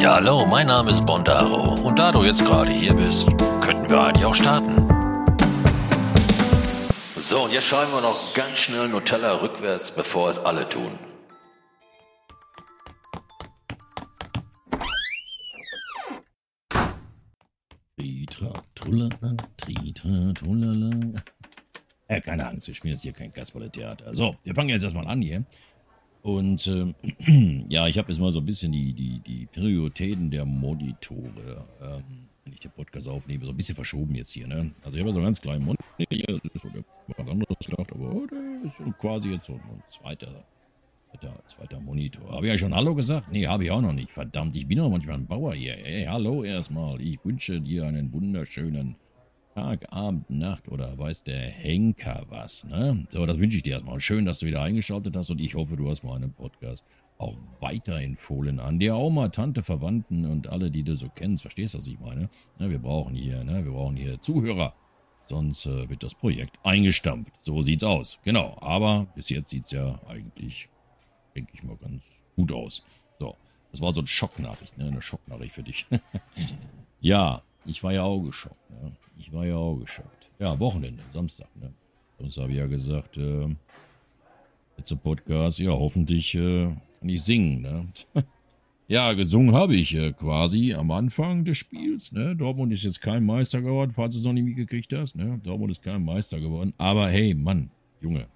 Ja, hallo, mein Name ist Bondaro und da du jetzt gerade hier bist, könnten wir eigentlich auch starten. So, und jetzt schreiben wir noch ganz schnell Nutella rückwärts, bevor es alle tun. Tritra, trullala, tritra, trullala. Ja, keine Angst, wir spielen jetzt hier kein Kasperle-Theater. So, wir fangen jetzt erstmal an hier. Und äh, ja, ich habe jetzt mal so ein bisschen die, die, die Prioritäten der Monitore, ähm, wenn ich den Podcast aufnehme, so ein bisschen verschoben jetzt hier. Ne? Also ich habe so einen ganz kleinen Monitor hier, das ist so was anderes gedacht, aber oh, der ist so quasi jetzt so ein zweiter, zweiter, zweiter Monitor. Habe ich ja schon Hallo gesagt? Nee, habe ich auch noch nicht. Verdammt, ich bin doch manchmal ein Bauer hier. Hey, hallo erstmal. Ich wünsche dir einen wunderschönen Tag, Abend, Nacht oder weiß der Henker was, ne? So, das wünsche ich dir erstmal. Schön, dass du wieder eingeschaltet hast und ich hoffe, du hast meinen Podcast auch weiterempfohlen an dir Oma, Tante, Verwandten und alle, die du so kennst. Verstehst du, was ich meine? Ja, wir brauchen hier, ne? Wir brauchen hier Zuhörer. Sonst äh, wird das Projekt eingestampft. So sieht's aus. Genau. Aber bis jetzt sieht's ja eigentlich, denke ich mal, ganz gut aus. So. Das war so eine Schocknachricht, ne? Eine Schocknachricht für dich. ja, ich war ja auch geschockt. Ne? Ich war ja auch geschockt. Ja, Wochenende, Samstag. Ne? Sonst habe ich ja gesagt, äh, jetzt im Podcast, ja, hoffentlich äh, kann singen. Ne? ja, gesungen habe ich äh, quasi am Anfang des Spiels. Ne? Dortmund ist jetzt kein Meister geworden, falls du es noch nicht mitgekriegt hast. Ne? Dortmund ist kein Meister geworden. Aber hey, Mann, Junge,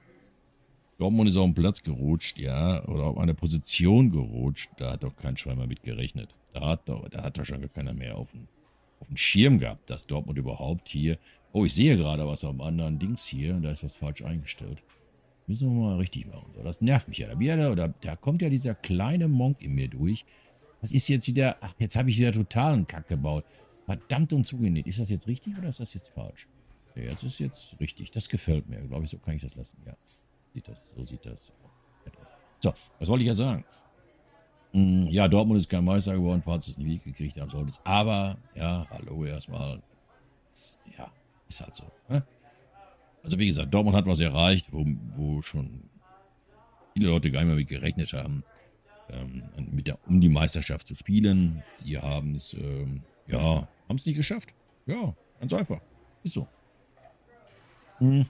Dortmund ist auf den Platz gerutscht, ja, oder auf eine Position gerutscht. Da hat doch kein Schwein mehr mit gerechnet. Da hat doch, da hat doch schon gar keiner mehr auf dem auf Schirm gehabt, dass Dortmund überhaupt hier. Oh, ich sehe gerade was dem anderen Dings hier. Da ist was falsch eingestellt. Müssen wir mal richtig machen. So, das nervt mich ja. Da, wieder, da, da kommt ja dieser kleine Monk in mir durch. Was ist jetzt wieder. Ach, jetzt habe ich wieder totalen Kack gebaut. Verdammt und zugenäht. Ist das jetzt richtig oder ist das jetzt falsch? Ja, jetzt ist jetzt richtig. Das gefällt mir. Glaube ich, so kann ich das lassen. Ja. Sieht das, so sieht das. So, was wollte ich ja sagen? Mm, ja, Dortmund ist kein Meister geworden, falls es nicht gekriegt haben solltest. Aber, ja, hallo erstmal. Ja, ist halt so. Ne? Also, wie gesagt, Dortmund hat was erreicht, wo, wo schon viele Leute gar nicht mehr mit gerechnet haben, ähm, mit der, um die Meisterschaft zu spielen. Sie haben es, ähm, ja, haben es nicht geschafft. Ja, ganz einfach. Ist so. Hm.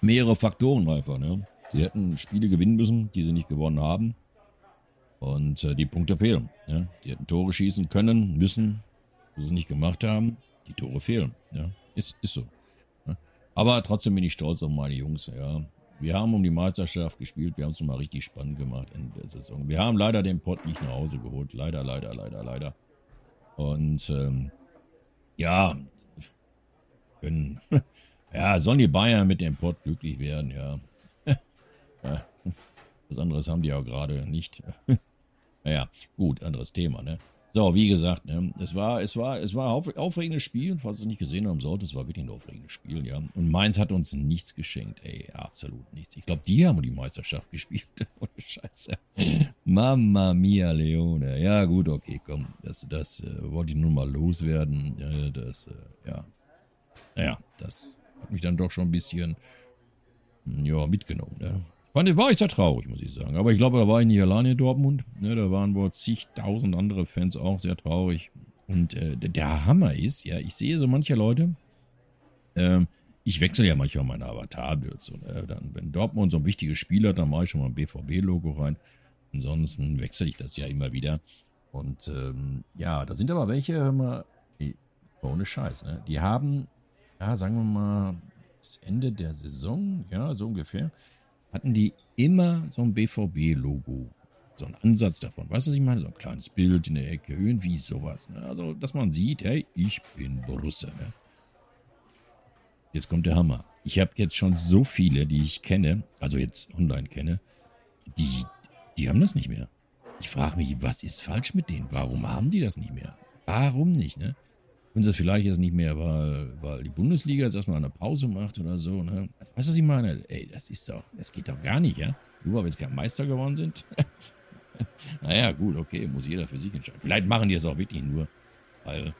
Mehrere Faktoren einfach, ne? Sie hätten Spiele gewinnen müssen, die sie nicht gewonnen haben. Und äh, die Punkte fehlen. Ja? Die hätten Tore schießen können, müssen, wo sie nicht gemacht haben. Die Tore fehlen. Ja? Ist, ist so. Ja? Aber trotzdem bin ich stolz auf meine Jungs. Ja? Wir haben um die Meisterschaft gespielt. Wir haben es nochmal richtig spannend gemacht in der Saison. Wir haben leider den Pott nicht nach Hause geholt. Leider, leider, leider, leider. Und ähm, ja, können, ja, sollen die Bayern mit dem Pott glücklich werden, ja. Was anderes haben die ja gerade nicht. Naja, gut, anderes Thema, ne? So, wie gesagt, ne, es war, es war, es war ein aufregendes Spiel, falls ihr es nicht gesehen haben sollt, es war wirklich ein aufregendes Spiel, ja. Und Mainz hat uns nichts geschenkt, ey, absolut nichts. Ich glaube, die haben die Meisterschaft gespielt. Ohne Scheiße. Mamma mia, Leone. Ja, gut, okay, komm. Das, das äh, wollte ich nur mal loswerden. Ja, das, äh, ja. Naja, das hat mich dann doch schon ein bisschen, ja, mitgenommen, ne? Fand, war ich sehr traurig, muss ich sagen. Aber ich glaube, da war ich nicht alleine in Dortmund. Ne, da waren wohl zigtausend andere Fans auch sehr traurig. Und äh, der Hammer ist, ja, ich sehe so manche Leute, ähm, ich wechsle ja manchmal meine Avatarbilds. So, ne? dann, wenn Dortmund so ein wichtiges Spiel hat, dann mache ich schon mal ein BVB-Logo rein. Ansonsten wechsle ich das ja immer wieder. Und ähm, ja, da sind aber welche, hör mal, die, ohne Scheiß, ne? Die haben, ja, sagen wir mal, das Ende der Saison, ja, so ungefähr, hatten die immer so ein BVB-Logo. So ein Ansatz davon. Weißt du, was ich meine? So ein kleines Bild in der Ecke, irgendwie sowas. Ne? Also, dass man sieht, hey, ich bin Borussia. Ne? Jetzt kommt der Hammer. Ich habe jetzt schon so viele, die ich kenne, also jetzt online kenne, die, die haben das nicht mehr. Ich frage mich, was ist falsch mit denen? Warum haben die das nicht mehr? Warum nicht, ne? Wenn sie es vielleicht jetzt nicht mehr, weil, weil die Bundesliga jetzt erstmal eine Pause macht oder so, ne? Weißt du, was ich meine? Ey, das ist doch, das geht doch gar nicht, ja? Nur weil wir jetzt kein Meister geworden sind. naja, gut, okay, muss jeder für sich entscheiden. Vielleicht machen die es auch wirklich nur, weil,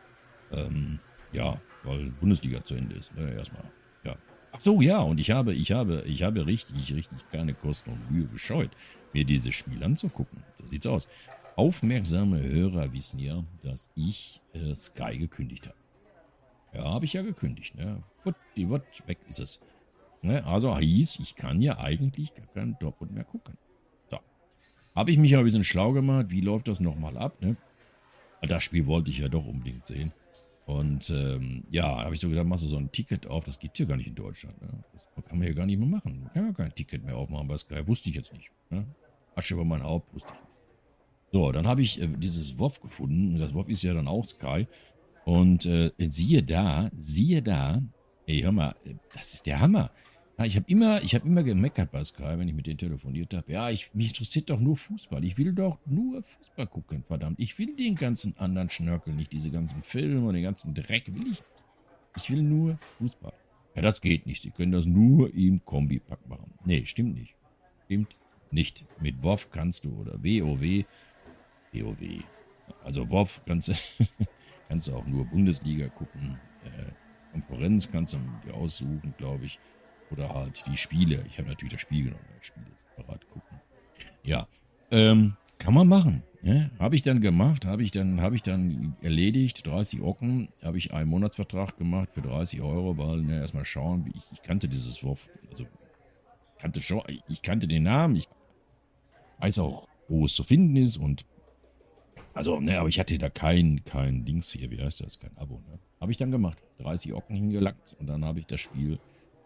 ähm, ja, weil Bundesliga zu Ende ist, ne? Erstmal, ja. Ach so, ja, und ich habe, ich habe, ich habe richtig, richtig keine Kosten und Mühe gescheut, mir dieses Spiel anzugucken. So sieht's aus. Aufmerksame Hörer wissen ja, dass ich äh, Sky gekündigt habe. Ja, habe ich ja gekündigt. Ne? Gut, die wird, weg ist es. Ne? Also hieß, ich kann ja eigentlich gar keinen Dortmund mehr gucken. So. Habe ich mich ja ein bisschen schlau gemacht. Wie läuft das nochmal ab? Ne? Das Spiel wollte ich ja doch unbedingt sehen. Und ähm, ja, habe ich so gedacht, machst du so ein Ticket auf, das gibt es ja gar nicht in Deutschland. Ne? Das kann man ja gar nicht mehr machen. Man kann ja kein Ticket mehr aufmachen bei Sky. Wusste ich jetzt nicht. Ne? Asche über mein Haupt, wusste ich nicht. So, dann habe ich äh, dieses WoW gefunden. Das WoW ist ja dann auch Sky. Und äh, siehe da, siehe da, ey, hör mal, das ist der Hammer. Ich habe immer, ich immer gemeckert bei Sky, wenn ich mit denen telefoniert habe. Ja, ich, mich interessiert doch nur Fußball. Ich will doch nur Fußball gucken, verdammt. Ich will den ganzen anderen Schnörkel nicht, diese ganzen Filme und den ganzen Dreck will ich. Ich will nur Fußball. Ja, das geht nicht. Sie können das nur im Kombipack machen. Nee, stimmt nicht. Stimmt nicht. Mit WoW kannst du oder WoW, WoW. Also WoW kannst kannst du auch nur Bundesliga gucken. Äh, Konferenz kannst du dir aussuchen, glaube ich. Oder halt die Spiele. Ich habe natürlich das Spiel genommen, das Spiele separat gucken. Ja, ähm, kann man machen. Ne? Habe ich dann gemacht, habe ich dann, ich dann erledigt, 30 Ocken, habe ich einen Monatsvertrag gemacht für 30 Euro, weil, ne, erstmal schauen, wie ich, ich kannte dieses Wurf, also kannte schon, ich kannte den Namen, ich weiß auch, wo es zu finden ist und also, ne, aber ich hatte da kein, kein Dings hier, wie heißt das, kein Abo, ne? Habe ich dann gemacht. 30 Ocken hingelackt und dann habe ich das Spiel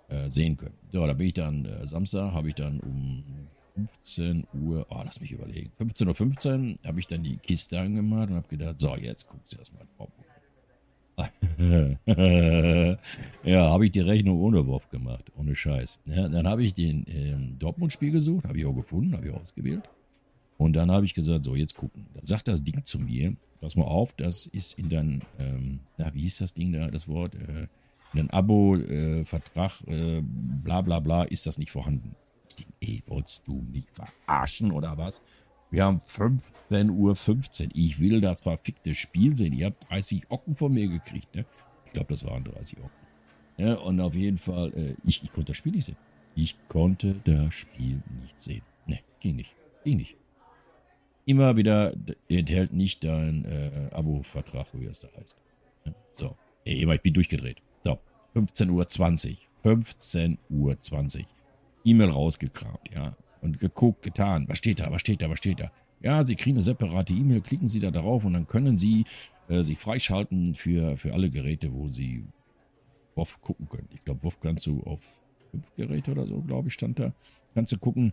äh, sehen können. So, da bin ich dann äh, Samstag, habe ich dann um 15 Uhr, oh, lass mich überlegen, 15.15 Uhr 15, habe ich dann die Kiste angemacht und habe gedacht, so, jetzt guckst du erstmal ja, habe ich die Rechnung ohne Wurf gemacht, ohne Scheiß. Ja, dann habe ich den ähm, Dortmund-Spiel gesucht, habe ich auch gefunden, habe ich ausgewählt. Und dann habe ich gesagt, so, jetzt gucken. Da sagt das Ding zu mir, pass mal auf, das ist in deinem, ähm, na, wie hieß das Ding da, das Wort? Äh, in einem Abo-Vertrag, äh, äh, bla bla bla, ist das nicht vorhanden. Ich denke, ey, wolltest du mich verarschen oder was? Wir haben 15.15 Uhr. 15. Ich will das verfickte Spiel sehen. Ihr habt 30 Ocken von mir gekriegt, ne? Ich glaube, das waren 30 Ocken. Ja, und auf jeden Fall, äh, ich, ich konnte das Spiel nicht sehen. Ich konnte das Spiel nicht sehen. Ne, ging nicht. Ging nicht. Immer wieder enthält nicht dein äh, Abo-Vertrag, wie das da heißt. So. Ey, immer, ich bin durchgedreht. 15.20 Uhr. 15.20 Uhr. E-Mail rausgekramt, ja. Und geguckt, getan. Was steht da, was steht da, was steht da? Ja, Sie kriegen eine separate E-Mail, klicken Sie da darauf und dann können Sie äh, sich freischalten für, für alle Geräte, wo Sie WoW gucken können. Ich glaube, WoW kannst du auf fünf Geräte oder so, glaube ich, stand da. Kannst du gucken.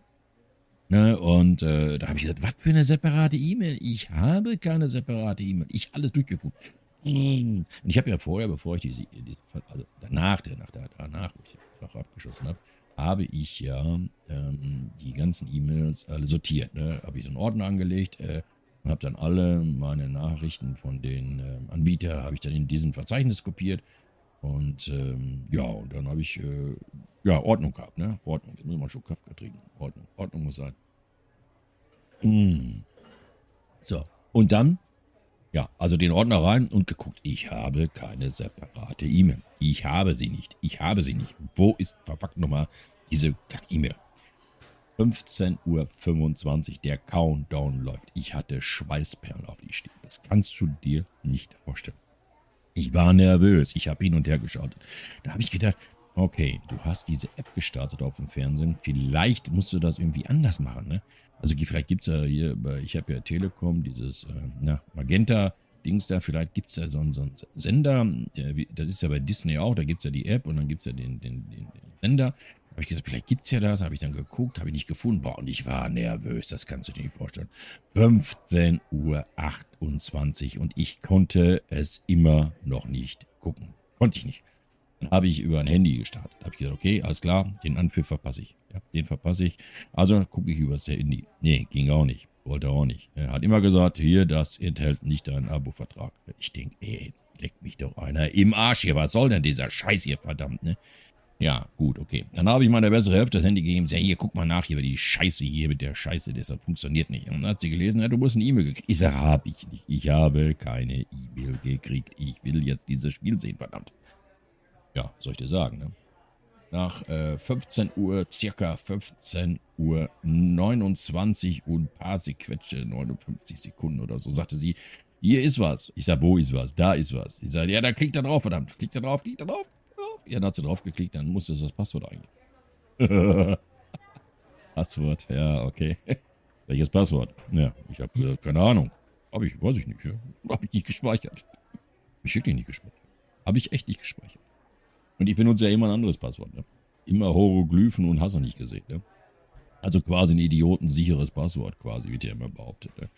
Ne? Und äh, da habe ich gesagt, was für eine separate E-Mail? Ich habe keine separate E-Mail. Ich alles durchgeguckt. Und ich habe ja vorher, bevor ich diese, diese also danach, danach, danach, wo ich den Fach abgeschossen habe, habe ich ja ähm, die ganzen E-Mails alle sortiert. Ne? Habe ich so einen Ordner angelegt äh, und habe dann alle meine Nachrichten von den äh, Anbietern, habe ich dann in diesem Verzeichnis kopiert. Und ähm, ja, und dann habe ich äh, ja Ordnung gehabt, ne? Ordnung. Jetzt muss man schon Kaffee trinken. Ordnung. Ordnung muss sein. Mm. So. Und dann ja, also den Ordner rein und geguckt. Ich habe keine separate E-Mail. Ich habe sie nicht. Ich habe sie nicht. Wo ist verpackt nochmal diese E-Mail? 15.25 Uhr, der Countdown läuft. Ich hatte Schweißperlen auf die Stirn. Das kannst du dir nicht vorstellen. Ich war nervös. Ich habe hin und her geschaut. Da habe ich gedacht, okay, du hast diese App gestartet auf dem Fernsehen. Vielleicht musst du das irgendwie anders machen. Ne? Also vielleicht gibt es ja hier, ich habe ja Telekom, dieses äh, na, Magenta-Dings da, vielleicht gibt es ja so einen, so einen Sender, äh, das ist ja bei Disney auch, da gibt es ja die App und dann gibt es ja den, den, den, Sender. Habe ich gesagt, vielleicht gibt es ja das, habe ich dann geguckt, habe ich nicht gefunden. Boah, und ich war nervös, das kannst du dir nicht vorstellen. 15.28 Uhr und ich konnte es immer noch nicht gucken. Konnte ich nicht. Dann habe ich über ein Handy gestartet. Habe ich gesagt, okay, alles klar, den Anpfiff verpasse ich. Ja, den verpasse ich. Also gucke ich über das Handy. Nee, ging auch nicht. Wollte auch nicht. Er hat immer gesagt, hier, das enthält nicht deinen Abo-Vertrag. Ich denke, ey, leckt mich doch einer im Arsch hier. Was soll denn dieser Scheiß hier, verdammt, ne? Ja, gut, okay. Dann habe ich meiner bessere Hälfte das Handy gegeben. Sag, hier, guck mal nach, hier, die Scheiße hier mit der Scheiße, deshalb funktioniert nicht. Und dann hat sie gelesen, ja, du musst eine E-Mail gekriegt. Ich sage, habe ich nicht. Ich habe keine E-Mail gekriegt. Ich will jetzt dieses Spiel sehen, verdammt. Ja, soll ich dir sagen, ne? nach äh, 15 Uhr, circa 15 Uhr 29 und ein paar Sequetsche, 59 Sekunden oder so, sagte sie, hier ist was. Ich sag, wo ist was? Da ist was. Ich sage, ja, da klickt da drauf, verdammt. Klickt da drauf, klickt da drauf. Ja, dann hat sie drauf geklickt, dann musste sie das Passwort eingeben. Passwort, ja, okay. Welches Passwort? Ja, ich habe äh, keine Ahnung. Habe ich, weiß ich nicht. Ja. Habe ich nicht gespeichert. Ich wirklich nicht gespeichert. Habe ich echt nicht gespeichert. Und ich benutze ja immer ein anderes Passwort. Ne? Immer Hieroglyphen und hast du nicht gesehen. Ne? Also quasi ein idiotensicheres Passwort, quasi, wird ja immer behauptet. Ne?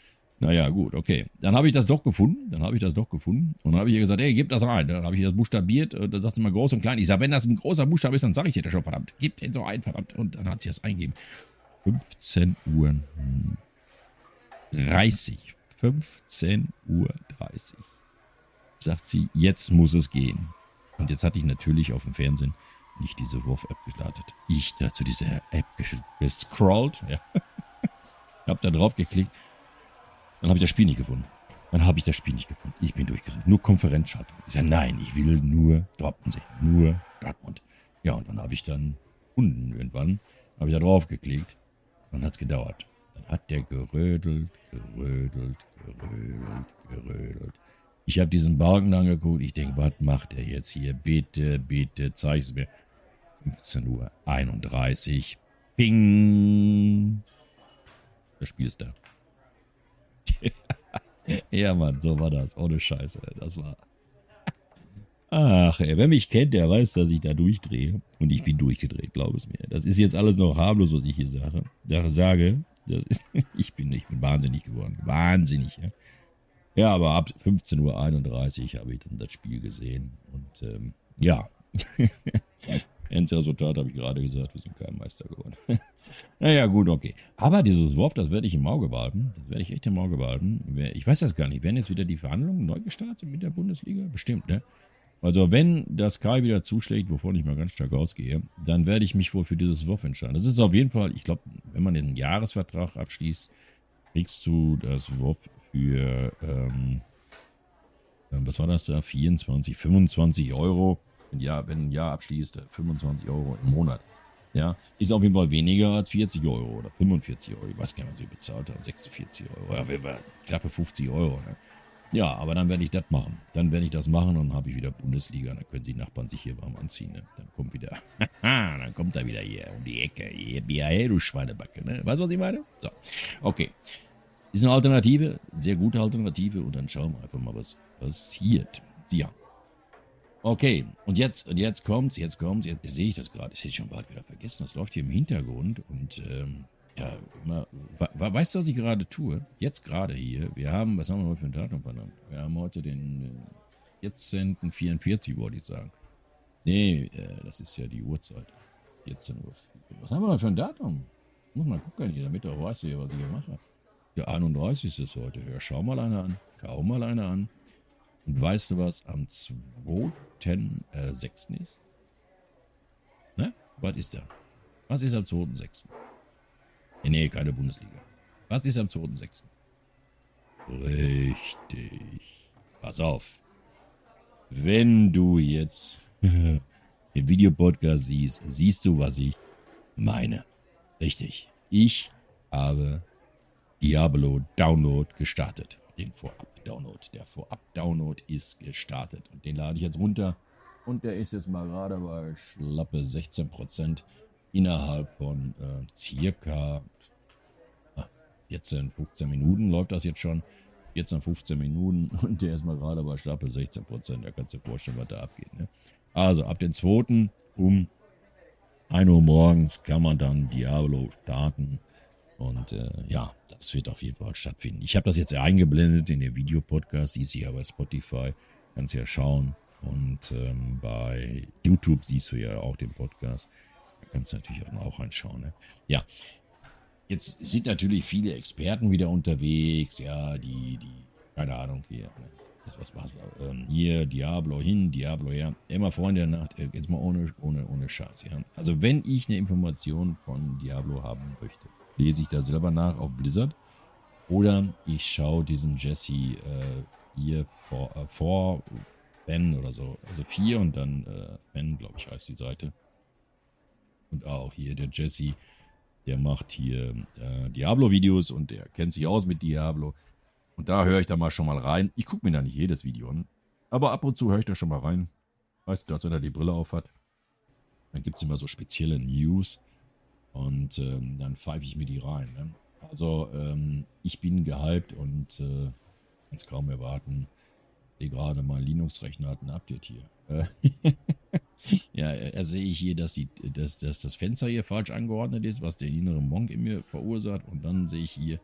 Naja, gut, okay. Dann habe ich das doch gefunden. Dann habe ich das doch gefunden. Und dann habe ich ihr gesagt, hey, gib das rein. Dann habe ich das buchstabiert. Und dann sagt sie mal groß und klein. Ich sage, wenn das ein großer Buchstabe ist, dann sage ich dir das schon, verdammt. Gib den so ein, verdammt. Und dann hat sie das eingegeben. 15 Uhr 30. 15 Uhr 30. Sagt sie, jetzt muss es gehen. Und jetzt hatte ich natürlich auf dem Fernsehen nicht diese Wurf-App gestartet. Ich da zu dieser App gescrollt. Ja. hab da drauf geklickt. Dann habe ich das Spiel nicht gefunden. Dann habe ich das Spiel nicht gefunden. Ich bin durchgerannt. Nur Konferenzschaltung. Ich sage, nein, ich will nur Dortmund sehen. Nur Dortmund. Ja, und dann habe ich dann gefunden irgendwann. Habe ich da drauf geklickt. Dann hat es gedauert. Dann hat der gerödelt, gerödelt, gerödelt, gerödelt. Ich habe diesen Balken angeguckt. Ich denke, was macht er jetzt hier? Bitte, bitte, zeig es mir. 15 Uhr 31. Ping. Das Spiel ist da. ja, Mann, so war das. Ohne Scheiße. Das war. Ach, ey, wer mich kennt, der weiß, dass ich da durchdrehe. Und ich bin durchgedreht, glaub es mir. Das ist jetzt alles noch harmlos, was ich hier sage. sage ist, ich, bin, ich bin wahnsinnig geworden. Wahnsinnig, ja. Ja, aber ab 15.31 Uhr habe ich dann das Spiel gesehen. Und ähm, ja, Endresultat habe ich gerade gesagt, wir sind kein Meister geworden. naja, gut, okay. Aber dieses Wurf, das werde ich im Auge behalten. Das werde ich echt im Auge behalten. Ich weiß das gar nicht. Werden jetzt wieder die Verhandlungen neu gestartet mit der Bundesliga? Bestimmt, ne? Also wenn das Kai wieder zuschlägt, wovon ich mal ganz stark ausgehe, dann werde ich mich wohl für dieses Wurf entscheiden. Das ist auf jeden Fall, ich glaube, wenn man den Jahresvertrag abschließt, kriegst du das Wurf für, ähm, ähm, was war das da, 24, 25 Euro. Ja, wenn ein Jahr abschließt, 25 Euro im Monat. Ja, ist auf jeden Fall weniger als 40 Euro oder 45 Euro. Ich weiß gar nicht, was ich bezahlt habe. 46 Euro. Ja, knappe 50 Euro. Ne? Ja, aber dann werde ich das machen. Dann werde ich das machen und habe ich wieder Bundesliga. Dann können die Nachbarn sich hier warm anziehen. Ne? Dann kommt wieder, dann kommt er wieder hier um die Ecke. Hier, du Schweinebacke. Ne? Weißt du, was ich meine? So, okay. Ist eine Alternative, sehr gute Alternative und dann schauen wir einfach mal, was passiert. Ja. Okay, und jetzt, und jetzt kommt's, jetzt kommt's, jetzt sehe ich das gerade, ich hätte schon bald wieder vergessen, das läuft hier im Hintergrund und ähm, ja, immer, weißt du, was ich gerade tue? Jetzt gerade hier, wir haben, was haben wir heute für ein Datum verdammt? Wir haben heute den 14.44 wollte ich sagen. Nee, äh, das ist ja die Uhrzeit. 14 Uhr. Was haben wir denn für ein Datum? Muss mal gucken hier, damit du auch weißt, was ich hier mache. Der 31. ist heute. Ja, schau mal einer an. Schau mal einer an. Und weißt du, was am 2.6. Äh, ist? Ne? Was ist da? Was ist am 2.6.? Nee, nee, keine Bundesliga. Was ist am 2.6.? Richtig. Pass auf. Wenn du jetzt den Videopodcast siehst, siehst du, was ich meine. Richtig. Ich habe Diablo Download gestartet. Den Vorab-Download. Der Vorab-Download ist gestartet. Und den lade ich jetzt runter. Und der ist jetzt mal gerade bei schlappe 16% innerhalb von äh, circa 14, ah, 15 Minuten läuft das jetzt schon. 14, 15 Minuten und der ist mal gerade bei schlappe 16 Prozent. Da kannst du dir vorstellen, was da abgeht. Ne? Also ab den 2. um 1 Uhr morgens kann man dann Diablo starten. Und äh, ja, das wird auf jeden Fall stattfinden. Ich habe das jetzt eingeblendet in den Videopodcast, siehst du ja bei Spotify, kannst ja schauen. Und ähm, bei YouTube siehst du ja auch den Podcast. Da kannst du natürlich auch reinschauen. Ne? Ja, jetzt sind natürlich viele Experten wieder unterwegs, ja, die, die, keine Ahnung, hier, das was war's, ähm, hier, Diablo hin, Diablo her, immer Freunde der Nacht, äh, jetzt mal ohne, ohne, ohne Scheiß, ja. Also wenn ich eine Information von Diablo haben möchte, lese ich da selber nach auf Blizzard. Oder ich schaue diesen Jesse äh, hier vor, äh, vor Ben oder so. Also vier und dann äh, Ben, glaube ich, heißt die Seite. Und auch hier der Jesse, der macht hier äh, Diablo-Videos und der kennt sich aus mit Diablo. Und da höre ich da mal schon mal rein. Ich gucke mir da nicht jedes Video an. Aber ab und zu höre ich da schon mal rein. Weißt du, dass wenn er die Brille auf hat, dann gibt es immer so spezielle News. Und ähm, dann pfeife ich mir die rein. Ne? Also ähm, ich bin gehypt und äh, kann es kaum erwarten. Sehe gerade mein Linux-Rechner hat ein Update hier. Äh, ja, er sehe ich hier, dass, die, dass, dass das Fenster hier falsch angeordnet ist, was der innere Monk in mir verursacht. Und dann sehe ich hier,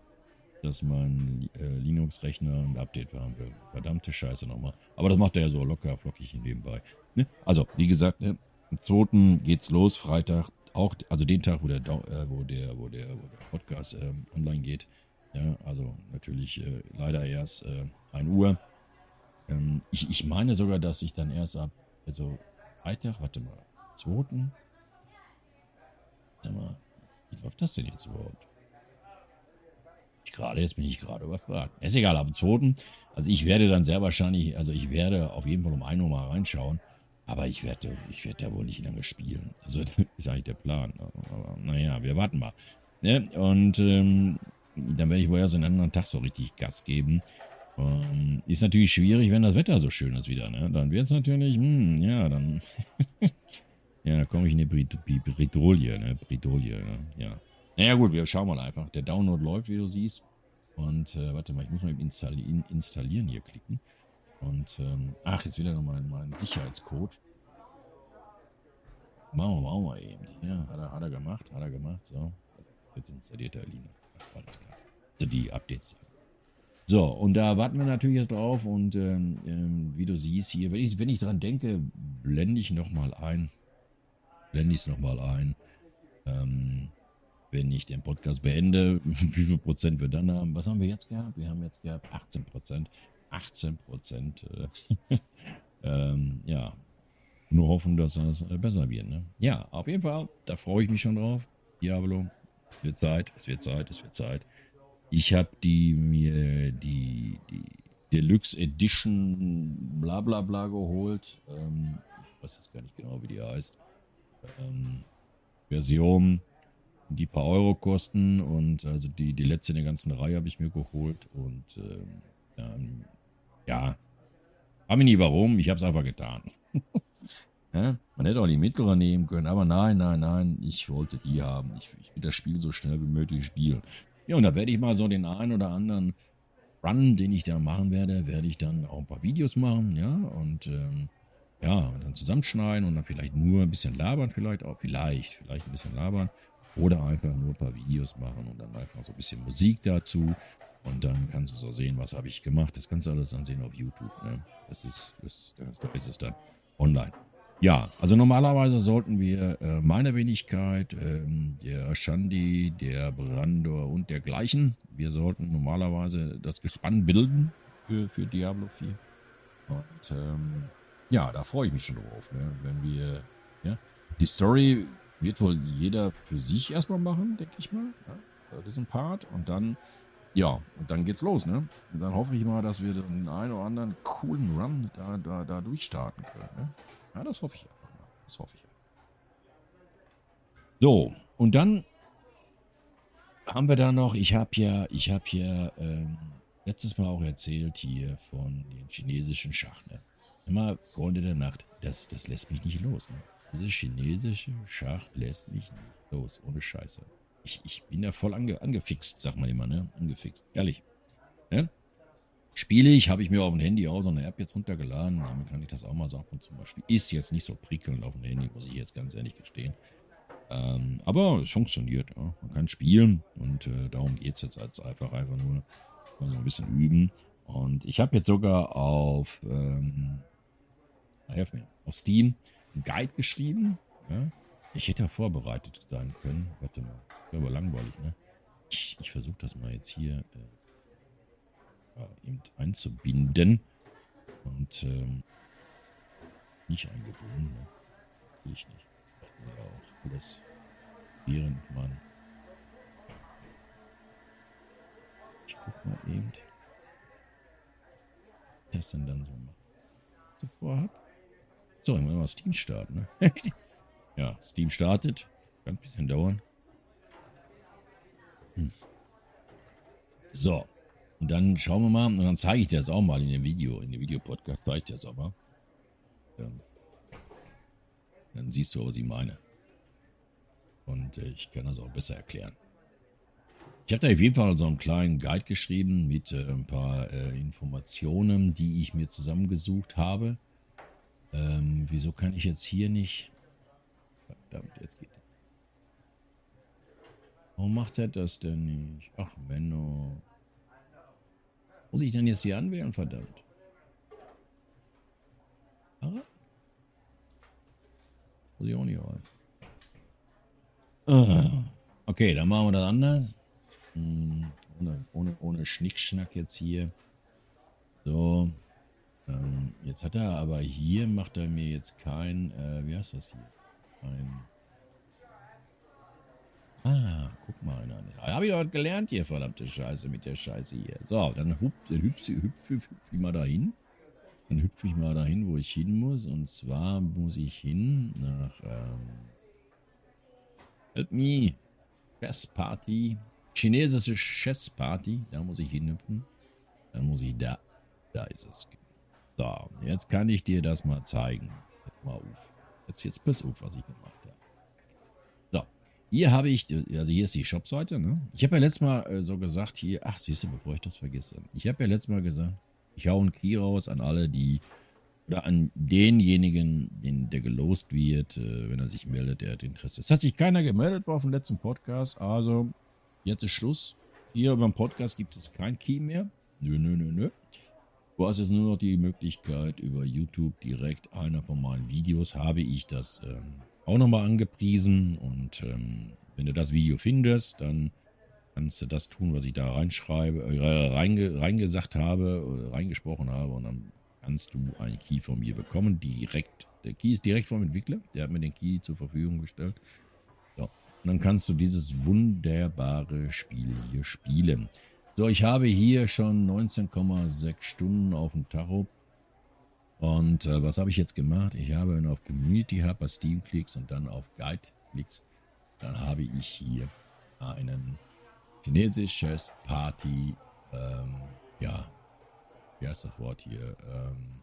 dass mein äh, Linux-Rechner ein Update haben will. Verdammte Scheiße nochmal. Aber das macht er ja so locker, flockig nebenbei. Ne? Also, wie gesagt, ne? am 2. geht's los, Freitag. Auch, also den Tag, wo der, äh, wo der, wo der, wo der Podcast äh, online geht. Ja, also natürlich äh, leider erst 1 äh, Uhr. Ähm, ich, ich meine sogar, dass ich dann erst ab, also Freitag, warte mal, 2. Warte mal, wie läuft das denn jetzt überhaupt? Ich gerade, jetzt bin ich gerade überfragt. Ist egal, ab 2. Also ich werde dann sehr wahrscheinlich, also ich werde auf jeden Fall um 1 Uhr mal reinschauen. Aber ich werde, ich werde da wohl nicht lange spielen. Also ist eigentlich der Plan. Aber naja, wir warten mal. Ne? Und ähm, dann werde ich wohl erst einen anderen Tag so richtig Gas geben. Ähm, ist natürlich schwierig, wenn das Wetter so schön ist wieder. Ne? Dann wird es natürlich, hm, ja, dann ja, komme ich in die Bredouille, ne? Bredouille, ne? ja. Naja gut, wir schauen mal einfach. Der Download läuft, wie du siehst. Und äh, warte mal, ich muss mal installieren, installieren hier klicken. Und, ähm, ach, jetzt wieder nochmal mein Sicherheitscode. Machen wir mal, mal eben. Ja, hat er, hat er gemacht, hat er gemacht. So, jetzt installiert er Linux. Alles klar. Also die Updates. So, und da warten wir natürlich jetzt drauf. Und ähm, ähm, wie du siehst hier, wenn ich, wenn ich dran denke, blende ich nochmal ein. Blende ich es nochmal ein. Ähm, wenn ich den Podcast beende, wie viel Prozent wir dann haben. Was haben wir jetzt gehabt? Wir haben jetzt gehabt 18 Prozent. 18 Prozent. Äh, ähm, ja, nur hoffen, dass das äh, besser wird. Ne? Ja, auf jeden Fall, da freue ich mich schon drauf. Diablo, es wird Zeit, es wird Zeit, es wird Zeit. Ich habe die mir die, die Deluxe Edition bla bla bla geholt. Ähm, ich weiß jetzt gar nicht genau, wie die heißt. Ähm, Version, die paar Euro kosten und also die, die letzte in der ganzen Reihe habe ich mir geholt und ähm, ähm, ja, habe ich nie warum, ich habe es einfach getan. ja, man hätte auch die mittlere nehmen können, aber nein, nein, nein, ich wollte die haben. Ich, ich will das Spiel so schnell wie möglich spielen. Ja, und da werde ich mal so den einen oder anderen Run, den ich da machen werde, werde ich dann auch ein paar Videos machen, ja, und ähm, ja, und dann zusammenschneiden und dann vielleicht nur ein bisschen labern, vielleicht auch, vielleicht, vielleicht ein bisschen labern oder einfach nur ein paar Videos machen und dann einfach so ein bisschen Musik dazu und dann kannst du so sehen, was habe ich gemacht. Das kannst du alles dann sehen auf YouTube. Ne? Das ist, das, das, da ist es dann online. Ja, also normalerweise sollten wir äh, meine Wenigkeit, ähm, der Shandi, der Brandor und dergleichen, wir sollten normalerweise das Gespann bilden für, für Diablo 4. Und ähm, ja, da freue ich mich schon drauf, ne? wenn wir, ja, die Story wird wohl jeder für sich erstmal machen, denke ich mal. Ja? Das ist ein Part und dann ja, und dann geht's los, ne? Und dann hoffe ich mal, dass wir den einen oder anderen coolen Run da, da, da durchstarten können, ne? Ja, das hoffe ich einfach mal. Das hoffe ich. So, und dann haben wir da noch, ich habe ja, ich habe ja ähm, letztes Mal auch erzählt hier von den chinesischen Schach, ne? Immer Freunde der Nacht, das, das lässt mich nicht los, ne? Diese chinesische Schach lässt mich nicht los, ohne Scheiße ich, ich bin da voll ange, angefixt, sagt man immer, ne? Angefixt. Ehrlich. Ne? Spiele ich, habe ich mir auf dem Handy auch so eine App jetzt runtergeladen. Damit kann ich das auch mal so ab und zu mal. Ist jetzt nicht so prickelnd auf dem Handy, muss ich jetzt ganz ehrlich gestehen. Ähm, aber es funktioniert. Ja. Man kann spielen und äh, darum geht es jetzt als einfach einfach nur mal so ein bisschen üben. Und ich habe jetzt sogar auf, ähm, helf mir, auf Steam einen Guide geschrieben. Ja. Ich hätte ja vorbereitet sein können. Warte mal. Wäre aber langweilig, ne? Ich, ich versuche das mal jetzt hier äh, eben einzubinden. Und ähm, nicht eingebunden, ne? Will ich nicht. Ich will auch alles, während man. Ich guck mal eben. Das denn dann so machen. So vorhab. So, ich muss mal Steam starten, ne? ja, Steam startet. Kann ein bisschen dauern. Hm. So. Und dann schauen wir mal, und dann zeige ich dir das auch mal in dem Video, in dem Videopodcast zeige ich dir das auch mal. Ähm, dann siehst du, was ich meine. Und äh, ich kann das auch besser erklären. Ich habe da auf jeden Fall so einen kleinen Guide geschrieben mit äh, ein paar äh, Informationen, die ich mir zusammengesucht habe. Ähm, wieso kann ich jetzt hier nicht... Verdammt, jetzt geht Warum macht er das denn nicht? Ach, Menno. Muss ich denn jetzt hier anwählen, verdammt? Ah? Muss ich auch nicht weiß. Ah. Okay, dann machen wir das anders. Hm, ohne, ohne, ohne Schnickschnack jetzt hier. So. Ähm, jetzt hat er aber hier, macht er mir jetzt kein, äh, wie heißt das hier? Ein Ah, guck mal habe ich doch gelernt hier, verdammte Scheiße, mit der Scheiße hier. So, dann hüpf, hüpf, hüpf, hüpf, hüpf ich mal dahin. Dann hüpfe ich mal dahin, wo ich hin muss. Und zwar muss ich hin nach ähm, Help Me Chess Party. Chinesische Chess Party. Da muss ich hinhüpfen. Dann muss ich da. Da ist es. So, jetzt kann ich dir das mal zeigen. Mal auf. Jetzt, jetzt pass auf, was ich gemacht habe. Hier habe ich, also hier ist die Shopseite, ne? Ich habe ja letztes Mal äh, so gesagt, hier, ach siehst du, bevor ich das vergesse. Ich habe ja letztes Mal gesagt, ich hau einen Key raus an alle, die, oder an denjenigen, den, der gelost wird, äh, wenn er sich meldet, der hat Interesse. Es hat sich keiner gemeldet auf dem letzten Podcast, also jetzt ist Schluss. Hier beim Podcast gibt es kein Key mehr. Nö, nö, nö, nö. Du hast jetzt nur noch die Möglichkeit, über YouTube direkt einer von meinen Videos habe ich das ähm, auch nochmal angepriesen. Und ähm, wenn du das Video findest, dann kannst du das tun, was ich da reinschreibe, äh, reinge, reingesagt habe, reingesprochen habe. Und dann kannst du einen Key von mir bekommen. Direkt. Der Key ist direkt vom Entwickler. Der hat mir den Key zur Verfügung gestellt. So. Und dann kannst du dieses wunderbare Spiel hier spielen. So, ich habe hier schon 19,6 Stunden auf dem Tacho. Und äh, was habe ich jetzt gemacht? Ich habe, wenn auf Community Hub bei Steam klickst und dann auf Guide klickst, dann habe ich hier einen chinesisches Party, ähm, ja, wie heißt das Wort hier, ähm,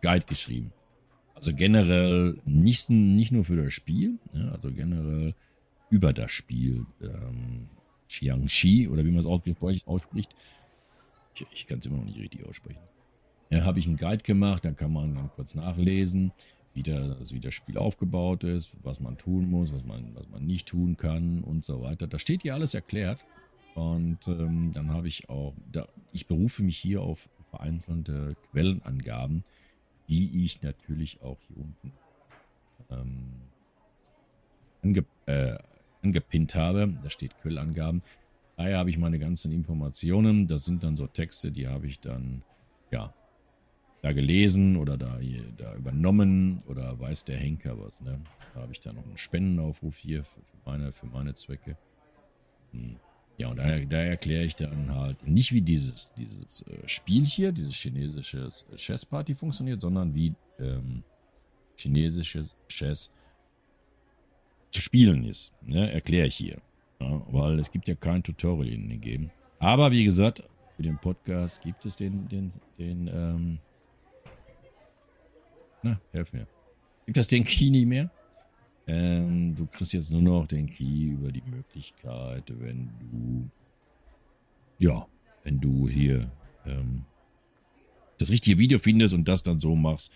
Guide geschrieben. Also generell nicht, nicht nur für das Spiel, ja, also generell über das Spiel. Ähm, Xiangxi oder wie man es ausspricht. Ich, ich kann es immer noch nicht richtig aussprechen. Ja, habe ich einen Guide gemacht, da kann man dann kurz nachlesen, wie, der, also wie das Spiel aufgebaut ist, was man tun muss, was man, was man nicht tun kann und so weiter. Da steht hier alles erklärt. Und ähm, dann habe ich auch, da, ich berufe mich hier auf vereinzelte Quellenangaben, die ich natürlich auch hier unten ähm, äh, angepinnt habe. Da steht Quellangaben. Daher habe ich meine ganzen Informationen. Das sind dann so Texte, die habe ich dann, ja, da gelesen oder da, da übernommen oder weiß der Henker was. Ne? Da habe ich dann noch einen Spendenaufruf hier für meine, für meine Zwecke. Hm. Ja, und da, da erkläre ich dann halt nicht, wie dieses, dieses äh, Spiel hier, dieses chinesische Chess-Party funktioniert, sondern wie ähm, chinesisches Chess zu spielen ist. Ne? Erkläre ich hier. Ja, weil es gibt ja kein Tutorial in den Game. Aber wie gesagt, für den Podcast gibt es den, den, den, ähm, na, helf mir. Gibt es den Key nicht mehr? Ähm, du kriegst jetzt nur noch den Key über die Möglichkeit, wenn du, ja, wenn du hier ähm, das richtige Video findest und das dann so machst.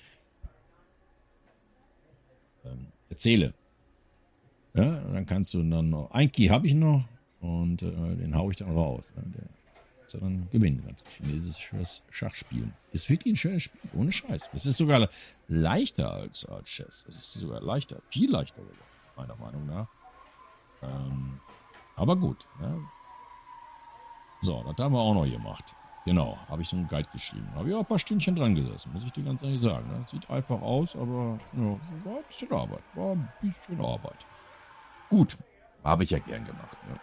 Ähm, erzähle. Ja, dann kannst du dann noch, ein Key habe ich noch und äh, den haue ich dann raus. Ne? Der, sondern gewinnen kannst. Chinesisches Schachspielen. Ist wirklich ein schönes Spiel, ohne Scheiß. Es ist sogar leichter als, als Chess. Es ist sogar leichter, viel leichter, meiner Meinung nach. Ähm, aber gut. Ja. So, das haben wir auch noch gemacht. Genau, habe ich so einen Guide geschrieben. Habe ich auch ein paar Stündchen dran gesessen, muss ich dir ganz ehrlich sagen. Ne? Sieht einfach aus, aber ja, war ein bisschen Arbeit. War ein bisschen Arbeit. Gut, habe ich ja gern gemacht. Ne?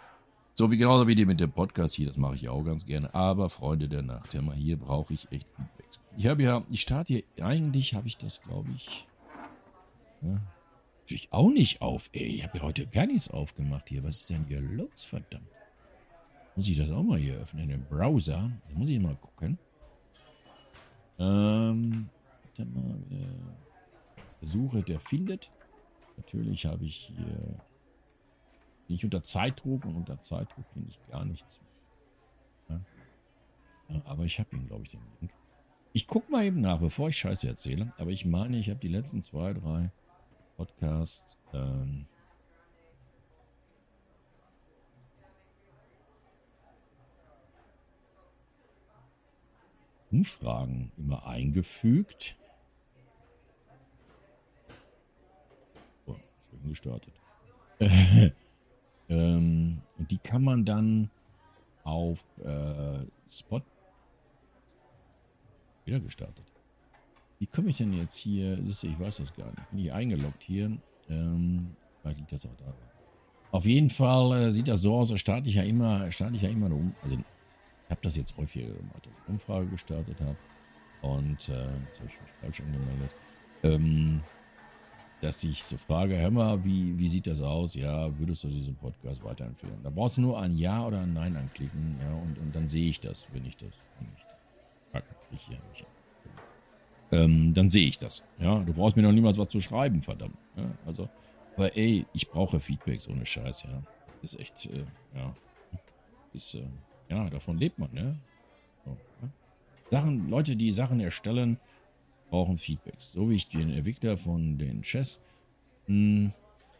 So wie genauso wie die mit dem Podcast hier, das mache ich auch ganz gerne. Aber Freunde der Nacht, ja mal, hier brauche ich echt Feedbacks. Ich habe ja, ich starte hier, eigentlich habe ich das, glaube ich, ja, natürlich auch nicht auf. Ey, ich habe ja heute gar nichts aufgemacht hier. Was ist denn hier los, verdammt? Muss ich das auch mal hier öffnen, den Browser? Da muss ich mal gucken. Ähm, mal, äh, Suche, der findet. Natürlich habe ich hier nicht unter Zeitdruck und unter Zeitdruck finde ich gar nichts. Ja. Ja, aber ich habe ihn, glaube ich, den Link. Ich gucke mal eben nach, bevor ich Scheiße erzähle. Aber ich meine, ich habe die letzten zwei, drei Podcasts ähm, Umfragen immer eingefügt. Oh, ist gestartet. ähm, die kann man dann auf äh, Spot wieder gestartet. Wie komme ich denn jetzt hier? Ich weiß das gar nicht. Bin ich eingeloggt hier? Ähm, liegt das auch da. Auf jeden Fall äh, sieht das so aus, da starte ich ja immer, starte ich ja immer um. Also habe das jetzt häufiger gemacht, dass ich Umfrage gestartet habe. Und äh, jetzt habe ich mich falsch angemeldet. Ähm, dass ich so frage, hör mal, wie, wie sieht das aus? Ja, würdest du diesen Podcast weiterempfehlen? Da brauchst du nur ein Ja oder ein Nein anklicken, ja, und, und dann sehe ich das, wenn ich das nicht ähm, dann sehe ich das. Ja, du brauchst mir noch niemals was zu schreiben, verdammt. Ja, also, aber ey, ich brauche Feedbacks ohne Scheiß, ja. Ist echt, äh, ja, ist, äh, ja, davon lebt man, ne? So, ne? Sachen, Leute, die Sachen erstellen, brauchen Feedbacks. So wie ich den Entwickler von den Chess, mh, hm,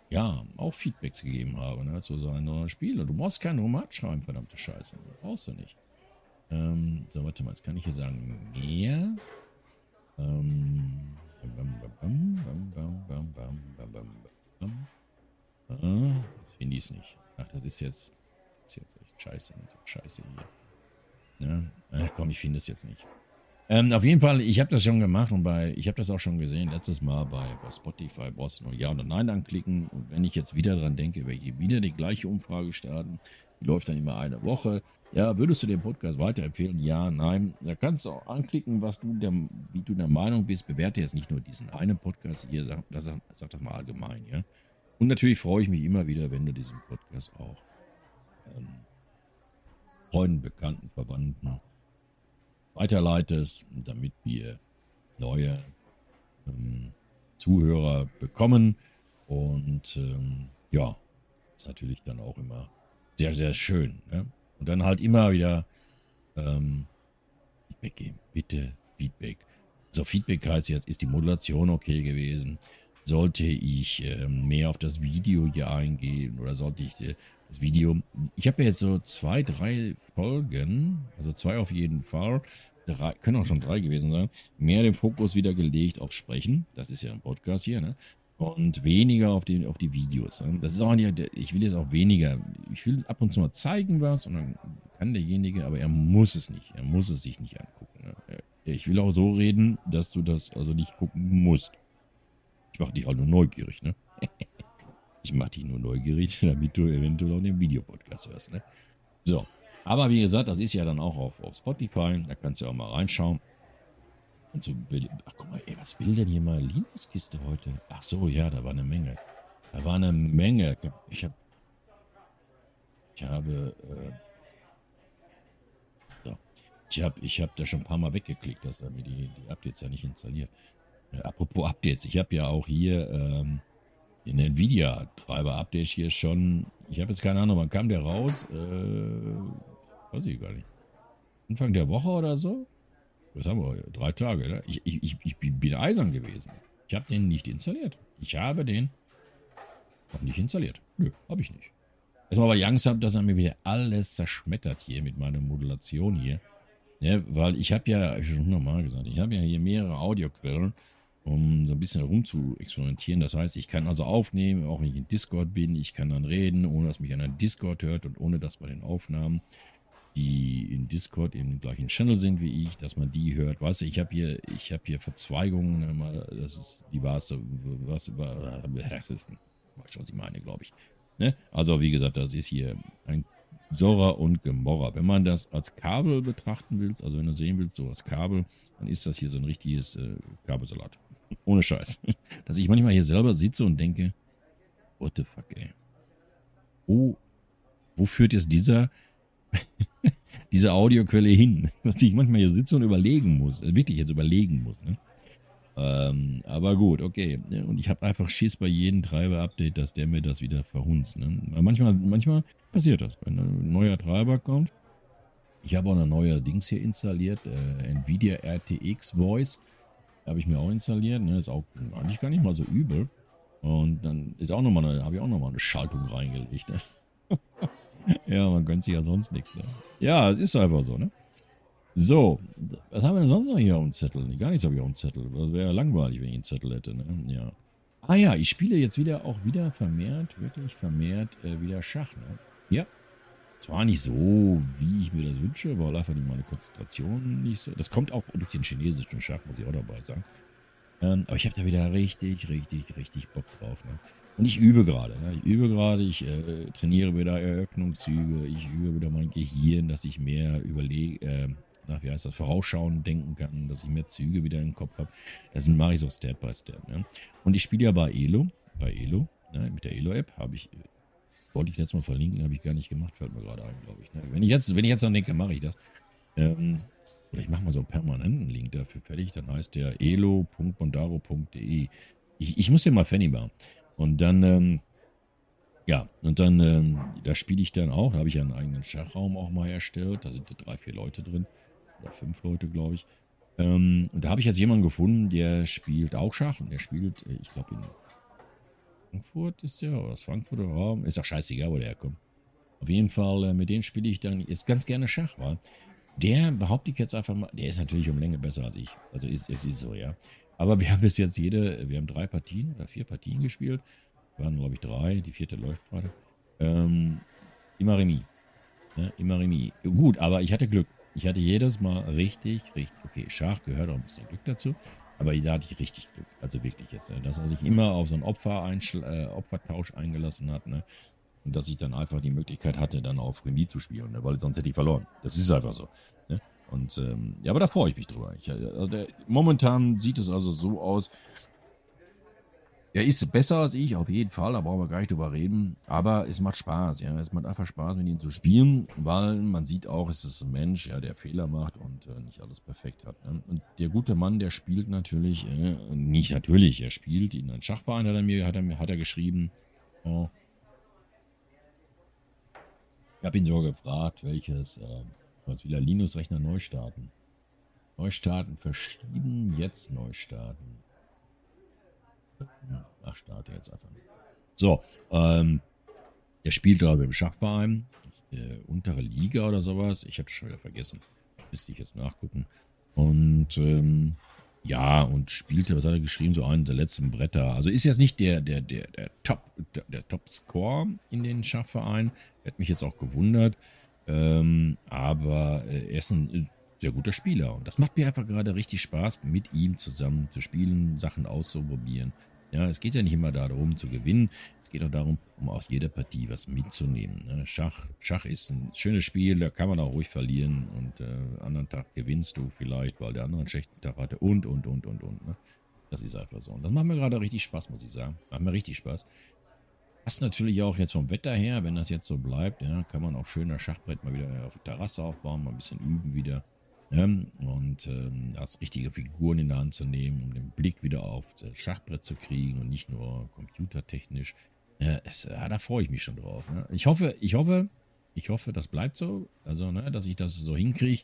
ja, auch Feedbacks gegeben habe, ne, zu seinen neuen Spielen. Du brauchst keinen Roman schreiben, verdammte Scheiße. Ne? Brauchst du nicht. Ähm, so, warte mal, jetzt kann ich hier sagen, mehr. Ähm, das finde ich es nicht. Ach, das ist jetzt ist jetzt echt scheiße mit der Scheiße hier. Ach komm, ich finde es jetzt nicht. Ähm, auf jeden Fall, ich habe das schon gemacht und bei, ich habe das auch schon gesehen, letztes Mal bei, bei Spotify du nur Ja oder Nein anklicken. Und wenn ich jetzt wieder dran denke, werde ich wieder die gleiche Umfrage starten. Die läuft dann immer eine Woche. Ja, würdest du den Podcast weiterempfehlen? Ja, nein. Da kannst du auch anklicken, was du der, wie du der Meinung bist. Bewerte jetzt nicht nur diesen einen Podcast hier, sag, sag, sag das mal allgemein, ja. Und natürlich freue ich mich immer wieder, wenn du diesen Podcast auch ähm, Freunden, Bekannten, Verwandten weiterleitest, damit wir neue ähm, Zuhörer bekommen. Und ähm, ja, ist natürlich dann auch immer sehr, sehr schön. Ne? Und dann halt immer wieder ähm, Feedback geben. Bitte Feedback. So, Feedback heißt jetzt, ist die Modulation okay gewesen? Sollte ich äh, mehr auf das Video hier eingehen oder sollte ich äh, das Video. Ich habe ja jetzt so zwei, drei Folgen, also zwei auf jeden Fall, drei, können auch schon drei gewesen sein, mehr den Fokus wieder gelegt auf Sprechen. Das ist ja ein Podcast hier, ne? Und weniger auf die, auf die Videos. Ne? Das ist auch nicht, ich will jetzt auch weniger. Ich will ab und zu mal zeigen was und dann kann derjenige, aber er muss es nicht. Er muss es sich nicht angucken. Ne? Ich will auch so reden, dass du das also nicht gucken musst. Ich mache dich auch nur neugierig, ne? Ich mache dich nur neugierig, damit du eventuell auch den Videopodcast hörst. Ne? So, aber wie gesagt, das ist ja dann auch auf, auf Spotify. Da kannst du auch mal reinschauen. Und so, ach guck mal, ey, was will denn hier mal Linux-Kiste heute? Ach so, ja, da war eine Menge. Da war eine Menge. Ich habe, ich habe, äh, so. ich habe, ich habe da schon ein paar Mal weggeklickt, dass er mir die, die Updates ja nicht installiert. Äh, apropos Updates, ich habe ja auch hier ähm, den Nvidia-Treiber-Update hier schon. Ich habe jetzt keine Ahnung, wann kam der raus? Äh, weiß ich gar nicht. Anfang der Woche oder so? Was haben wir? Drei Tage, ne? Ich, ich, ich, bin eisern gewesen. Ich habe den nicht installiert. Ich habe den noch nicht installiert. Nö, habe ich nicht. Erstmal, weil ich Angst habe, dass er mir wieder alles zerschmettert hier mit meiner Modulation hier. Ja, weil ich habe ja, ich schon hundertmal gesagt, ich habe ja hier mehrere Audioquellen um so ein bisschen herum zu experimentieren. Das heißt, ich kann also aufnehmen, auch wenn ich in Discord bin, ich kann dann reden, ohne dass mich einer Discord hört und ohne dass bei den Aufnahmen, die in Discord im gleichen Channel sind wie ich, dass man die hört. Weißt du, ich habe hier, ich habe hier Verzweigungen, das ist die was, was war, was ich meine, glaube ich. Ne? Also wie gesagt, das ist hier ein Sora und Gemorra. Wenn man das als Kabel betrachten will, also wenn du sehen willst, so als Kabel, dann ist das hier so ein richtiges äh, Kabelsalat. Ohne Scheiß. Dass ich manchmal hier selber sitze und denke, what the fuck, ey. Wo, wo führt jetzt dieser, diese Audioquelle hin? Dass ich manchmal hier sitze und überlegen muss. Also wirklich jetzt überlegen muss, ne? Ähm, aber gut, okay. Und ich habe einfach Schiss bei jedem Treiber-Update, dass der mir das wieder verhunzt. Ne? Manchmal, manchmal passiert das, wenn ein neuer Treiber kommt. Ich habe auch eine neue Dings hier installiert, äh, Nvidia RTX Voice. Habe ich mir auch installiert. Ne? Ist auch eigentlich gar nicht mal so übel. Und dann ist auch noch mal eine, habe ich auch nochmal eine Schaltung reingelegt. Ne? ja, man gönnt sich ja sonst nichts. Ne? Ja, es ist einfach so, ne? So, was haben wir denn sonst noch hier auf dem Zettel? Gar nichts habe ich auf dem Zettel. Das wäre ja langweilig, wenn ich einen Zettel hätte, ne? Ja. Ah ja, ich spiele jetzt wieder auch wieder vermehrt, wirklich vermehrt äh, wieder Schach, ne? Ja. Zwar nicht so, wie ich mir das wünsche, weil einfach meine Konzentration nicht so. Das kommt auch durch den chinesischen Schach, muss ich auch dabei sagen. Ähm, aber ich habe da wieder richtig, richtig, richtig Bock drauf. Ne? Und ich übe gerade. Ne? Ich übe gerade, ich äh, trainiere wieder Eröffnungszüge, ich übe wieder mein Gehirn, dass ich mehr überlege, äh, nach, wie heißt das, vorausschauen denken kann, dass ich mehr Züge wieder im Kopf habe. Das mache ich so Step by Step. Ne? Und ich spiele ja bei Elo, bei Elo, ne? mit der Elo-App habe ich, wollte ich jetzt mal verlinken, habe ich gar nicht gemacht, fällt mir gerade ein, glaube ich. Ne? Wenn ich jetzt, wenn ich jetzt dann denke, mache ich das. Ähm, oder ich mache mal so einen permanenten Link dafür fertig, dann heißt der elo.bondaro.de. Ich, ich muss ja mal Fanny machen. Und dann, ähm, ja, und dann, ähm, da spiele ich dann auch, da habe ich einen eigenen Schachraum auch mal erstellt, da sind drei, vier Leute drin oder fünf Leute, glaube ich. Ähm, und da habe ich jetzt jemanden gefunden, der spielt auch Schach und der spielt, äh, ich glaube, in Frankfurt ist der, oder das Frankfurter Raum, ist auch scheißegal, wo der herkommt. Auf jeden Fall, äh, mit dem spiele ich dann jetzt ganz gerne Schach, weil der behaupte ich jetzt einfach mal, der ist natürlich um Länge besser als ich. Also ist, es ist so, ja. Aber wir haben bis jetzt jede, wir haben drei Partien oder vier Partien gespielt. Waren, glaube ich, drei, die vierte läuft gerade. Ähm, immer Remis. Ja, immer Remis. Gut, aber ich hatte Glück. Ich hatte jedes Mal richtig, richtig, okay, Schach gehört auch ein bisschen Glück dazu, aber da hatte ich richtig Glück. Also wirklich jetzt, ne, dass er sich immer auf so einen Opfer äh, Opfertausch eingelassen hat, ne? Und dass ich dann einfach die Möglichkeit hatte, dann auf Remis zu spielen, ne? weil sonst hätte ich verloren. Das ist einfach so. Ne? Und ähm, ja, aber da freue ich mich drüber. Ich, also der, momentan sieht es also so aus, er ist besser als ich, auf jeden Fall, da brauchen wir gar nicht drüber reden. Aber es macht Spaß, ja. Es macht einfach Spaß, mit ihm zu spielen, weil man sieht auch, es ist ein Mensch, ja, der Fehler macht und äh, nicht alles perfekt hat. Ne? Und der gute Mann, der spielt natürlich, äh, nicht natürlich, er spielt in einem Schachverein, hat er mir, hat er, hat er geschrieben. Oh. Ich habe ihn sogar gefragt, welches, äh, was will er Linux-Rechner neu starten? Neu starten, verschieben, jetzt neu starten. Ach, starte jetzt einfach. So, ähm, er spielt also im Schachverein, äh, untere Liga oder sowas. Ich das schon wieder vergessen. Müsste ich jetzt nachgucken. Und ähm, ja, und spielte, was hat er geschrieben, so einen der letzten Bretter. Also ist jetzt nicht der, der, der, der Top, der, der Top-Score in den Schachverein. Hätte mich jetzt auch gewundert. Ähm, aber äh, er ist ein sehr guter Spieler. Und das macht mir einfach gerade richtig Spaß, mit ihm zusammen zu spielen, Sachen auszuprobieren. Ja, es geht ja nicht immer darum zu gewinnen, es geht auch darum, um aus jeder Partie was mitzunehmen. Ne? Schach, Schach ist ein schönes Spiel, da kann man auch ruhig verlieren und äh, anderen Tag gewinnst du vielleicht, weil der andere einen schlechten Tag hatte und, und, und, und, und. Ne? Das ist einfach so. Und das macht mir gerade richtig Spaß, muss ich sagen. Macht mir richtig Spaß. Passt natürlich auch jetzt vom Wetter her, wenn das jetzt so bleibt, ja, kann man auch schön das Schachbrett mal wieder auf der Terrasse aufbauen, mal ein bisschen üben wieder. Und ähm, als richtige Figuren in der Hand zu nehmen, um den Blick wieder auf das Schachbrett zu kriegen und nicht nur computertechnisch. Ja, da freue ich mich schon drauf. Ne? Ich hoffe, ich hoffe, ich hoffe, das bleibt so. Also, ne, dass ich das so hinkriege,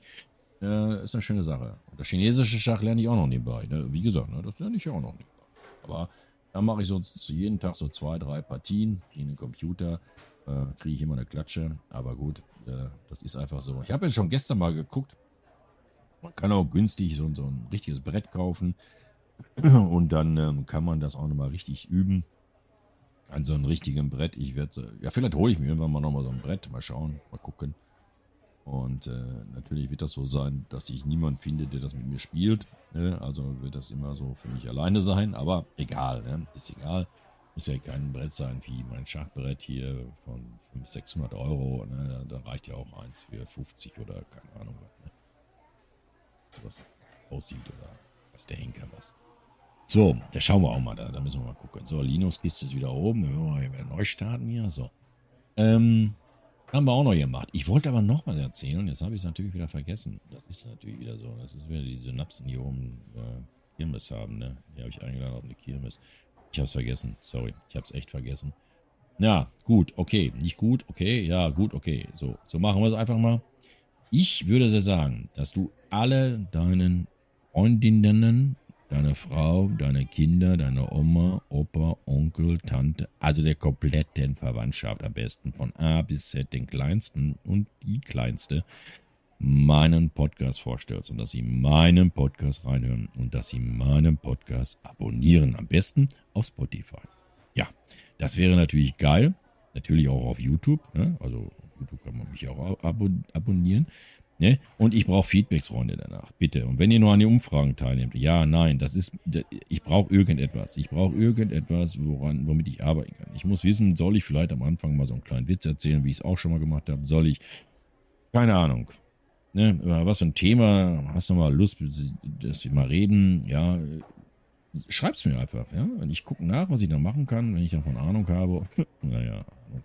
äh, ist eine schöne Sache. Und das chinesische Schach lerne ich auch noch nebenbei. Ne? Wie gesagt, ne, das lerne ich auch noch nebenbei. Aber da mache ich so jeden Tag so zwei, drei Partien gegen den Computer. Äh, kriege ich immer eine Klatsche. Aber gut, äh, das ist einfach so. Ich habe jetzt schon gestern mal geguckt, man kann auch günstig so, so ein richtiges Brett kaufen und dann ähm, kann man das auch nochmal richtig üben. An so einem richtigen Brett. Ich werde, ja, vielleicht hole ich mir irgendwann mal nochmal so ein Brett. Mal schauen, mal gucken. Und äh, natürlich wird das so sein, dass ich niemanden finde, der das mit mir spielt. Ne? Also wird das immer so für mich alleine sein. Aber egal, ne? ist egal. Muss ja kein Brett sein wie mein Schachbrett hier von 500, 600 Euro. Ne? Da, reicht ja auch eins für 50 oder keine Ahnung was. Sowas aussieht oder was der Henker was. So, da schauen wir auch mal, da, da müssen wir mal gucken. So, Linux-Kiste ist wieder oben. Wir mal wieder neu starten hier. So. Ähm, haben wir auch noch gemacht. Ich wollte aber noch was erzählen. Jetzt habe ich es natürlich wieder vergessen. Das ist natürlich wieder so. Das ist wieder die Synapsen hier oben äh, Kirmes haben. Ne? Die habe ich eingeladen auf eine Kirmes. Ich habe es vergessen. Sorry, ich habe es echt vergessen. Ja, gut, okay. Nicht gut, okay. Ja, gut, okay. So, so machen wir es einfach mal. Ich würde sehr sagen, dass du alle deinen Freundinnen deine Frau, deine Kinder, deine Oma, Opa, Onkel, Tante, also der kompletten Verwandtschaft am besten von A bis Z, den kleinsten und die kleinste, meinen Podcast vorstellst und dass sie meinen Podcast reinhören und dass sie meinen Podcast abonnieren. Am besten auf Spotify. Ja, das wäre natürlich geil. Natürlich auch auf YouTube. Ne? Also YouTube kann man mich auch abonnieren. Ne? Und ich brauche Feedbacks, Freunde, danach. Bitte. Und wenn ihr nur an den Umfragen teilnehmt, ja, nein, das ist, ich brauche irgendetwas. Ich brauche irgendetwas, woran, womit ich arbeiten kann. Ich muss wissen, soll ich vielleicht am Anfang mal so einen kleinen Witz erzählen, wie ich es auch schon mal gemacht habe? Soll ich, keine Ahnung. Ne? Was für ein Thema, hast du mal Lust, dass wir mal reden? Ja, schreib's mir einfach, ja. Und ich gucke nach, was ich da machen kann, wenn ich davon Ahnung habe. naja, Ahnung.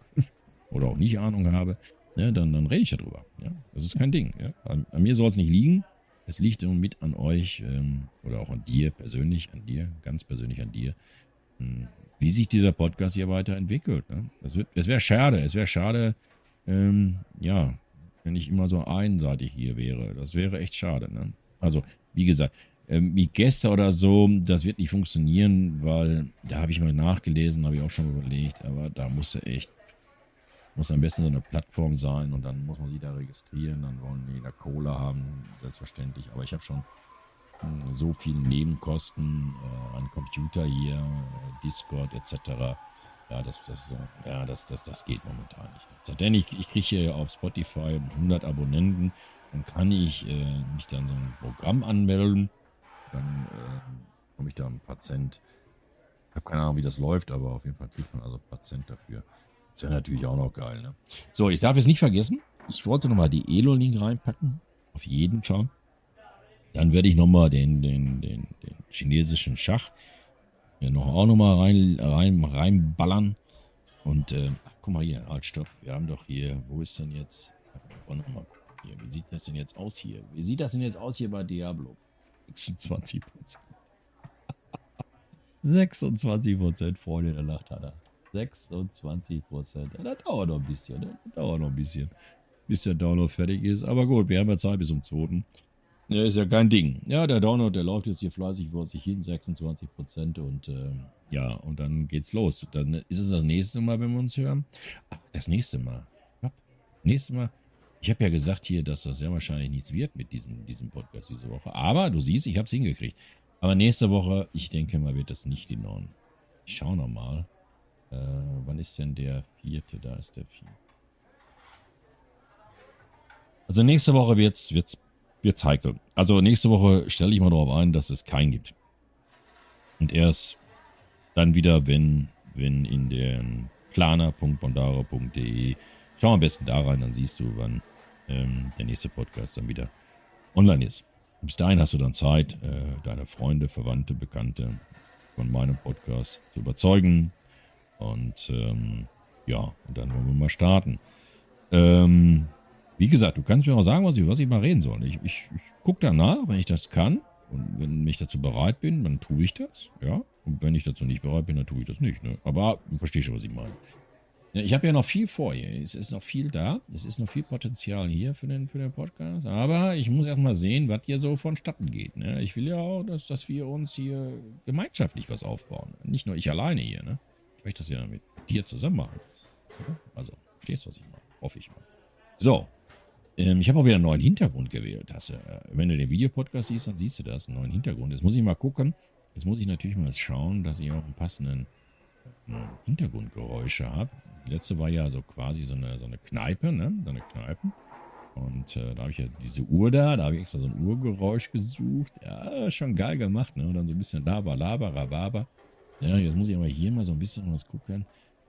Oder auch nicht Ahnung habe ja, ne, dann, dann rede ich darüber. Ja? Das ist kein Ding. Ja? An, an mir soll es nicht liegen. Es liegt mit an euch ähm, oder auch an dir persönlich, an dir, ganz persönlich an dir, ähm, wie sich dieser Podcast hier weiterentwickelt. Ne? Es, es wäre schade, es wäre schade, ähm, ja, wenn ich immer so einseitig hier wäre. Das wäre echt schade. Ne? Also, wie gesagt, ähm, wie Gäste oder so, das wird nicht funktionieren, weil da habe ich mal nachgelesen, habe ich auch schon überlegt, aber da musste echt muss am besten so eine Plattform sein und dann muss man sich da registrieren. Dann wollen die da Cola haben, selbstverständlich. Aber ich habe schon hm, so viele Nebenkosten äh, an Computer hier, äh, Discord etc. Ja, das, das, ja, das, das, das geht momentan nicht. Denn ich, ich kriege hier auf Spotify 100 Abonnenten, dann kann ich äh, mich dann so ein Programm anmelden. Dann äh, komme ich da ein paar Cent. Ich habe keine Ahnung, wie das läuft, aber auf jeden Fall kriegt man also ein paar Cent dafür. Das wäre natürlich auch noch geil, ne? So, ich darf es nicht vergessen. Ich wollte nochmal die Elo-Link reinpacken. Auf jeden Fall. Dann werde ich nochmal den, den, den, den chinesischen Schach ja, noch auch nochmal rein, rein, reinballern. Und, äh, ach, guck mal hier, halt, stopp. Wir haben doch hier, wo ist denn jetzt, wir mal hier, wie sieht das denn jetzt aus hier? Wie sieht das denn jetzt aus hier bei Diablo? 26 Prozent. 26 Prozent Freunde der Nacht hat er. 26 Prozent. Ja, das dauert noch ein bisschen. Ne? Das dauert noch ein bisschen, bis der Download fertig ist. Aber gut, wir haben ja Zeit bis zum 2. Ja, ist ja kein Ding. Ja, der Download, der läuft jetzt hier fleißig vor sich hin, 26 Prozent. Und äh, ja, und dann geht's los. Dann ist es das nächste Mal, wenn wir uns hören. Ach, das nächste Mal. Ja, nächste Mal. Ich habe ja gesagt hier, dass das sehr wahrscheinlich nichts wird mit diesem, diesem Podcast diese Woche. Aber du siehst, ich habe es hingekriegt. Aber nächste Woche, ich denke mal, wird das nicht hinhauen. Ich schaue nochmal. Äh, wann ist denn der vierte? Da ist der vierte. Also nächste Woche wird's, wird's, wird's heikel. Also nächste Woche stelle ich mal darauf ein, dass es keinen gibt. Und erst dann wieder, wenn, wenn in den planer.bondara.de schau am besten da rein, dann siehst du, wann ähm, der nächste Podcast dann wieder online ist. Bis dahin hast du dann Zeit, äh, deine Freunde, Verwandte, Bekannte von meinem Podcast zu überzeugen, und ähm, ja, und dann wollen wir mal starten. Ähm, wie gesagt, du kannst mir auch sagen, was ich, was ich mal reden soll. Ich, ich, ich gucke danach, wenn ich das kann. Und wenn ich dazu bereit bin, dann tue ich das. Ja. Und wenn ich dazu nicht bereit bin, dann tue ich das nicht. Ne? Aber du verstehst schon, was ich meine. Ja, ich habe ja noch viel vor hier. Es ist noch viel da. Es ist noch viel Potenzial hier für den, für den Podcast. Aber ich muss erst mal sehen, was hier so vonstatten geht. Ne? Ich will ja auch, dass, dass wir uns hier gemeinschaftlich was aufbauen. Nicht nur ich alleine hier. Ne? Ich möchte das ja mit dir zusammen machen. Also, verstehst du, was ich meine? Hoffe ich mal. So. Ähm, ich habe auch wieder einen neuen Hintergrund gewählt. Hast, äh, wenn du den Videopodcast siehst, dann siehst du das, einen neuen Hintergrund. Jetzt muss ich mal gucken. Jetzt muss ich natürlich mal schauen, dass ich auch einen passenden äh, Hintergrundgeräusche habe. Die letzte war ja so quasi so eine, so eine Kneipe, ne? So eine Kneipe. Und äh, da habe ich ja diese Uhr da, da habe ich extra so ein Uhrgeräusch gesucht. Ja, schon geil gemacht, ne? Und dann so ein bisschen Laber, Laber, Rhabarber. Ja, jetzt muss ich aber hier mal so ein bisschen was gucken.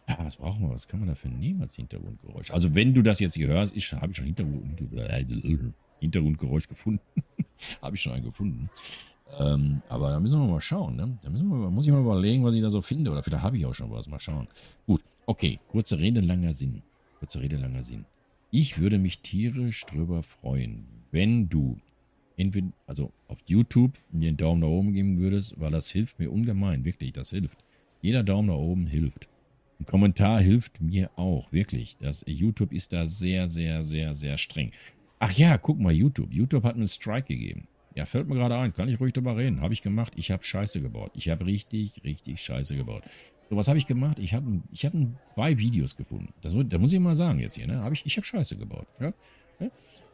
Ja, was brauchen wir? Was kann man dafür nehmen als Hintergrundgeräusch? Also, wenn du das jetzt hier hörst, ich habe schon Hintergrund, Hintergrundgeräusch gefunden. habe ich schon einen gefunden. Ähm, aber da müssen wir mal schauen, ne? Da müssen wir, muss ich mal überlegen, was ich da so finde. Oder vielleicht habe ich auch schon was. Mal schauen. Gut, okay. Kurze Rede, langer Sinn. Kurze Rede, langer Sinn. Ich würde mich tierisch drüber freuen, wenn du entweder, also auf YouTube mir einen Daumen nach oben geben würdest, weil das hilft mir ungemein. Wirklich, das hilft. Jeder Daumen nach oben hilft. Ein Kommentar hilft mir auch, wirklich. Das YouTube ist da sehr, sehr, sehr, sehr streng. Ach ja, guck mal, YouTube. YouTube hat einen Strike gegeben. Ja, fällt mir gerade ein, kann ich ruhig drüber reden. Habe ich gemacht, ich habe Scheiße gebaut. Ich habe richtig, richtig Scheiße gebaut. So, was habe ich gemacht? Ich habe ich hab zwei Videos gefunden. Das, das muss ich mal sagen jetzt hier. Ne? Hab ich ich habe Scheiße gebaut. Ja?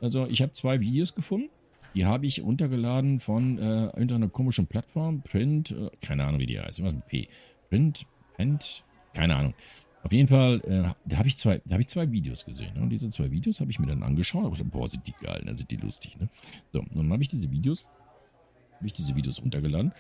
Also ich habe zwei Videos gefunden. Die habe ich runtergeladen von äh, irgendeiner komischen Plattform. Print, äh, keine Ahnung, wie die heißt. Irgendwas mit P. Print, Print, keine Ahnung. Auf jeden Fall, äh, da habe ich, zwei, hab ich zwei Videos gesehen. Ne? Und diese zwei Videos habe ich mir dann angeschaut. Aber ich boah, sind die geil, dann sind die lustig. Ne? So, und dann habe ich diese Videos, habe ich diese Videos runtergeladen.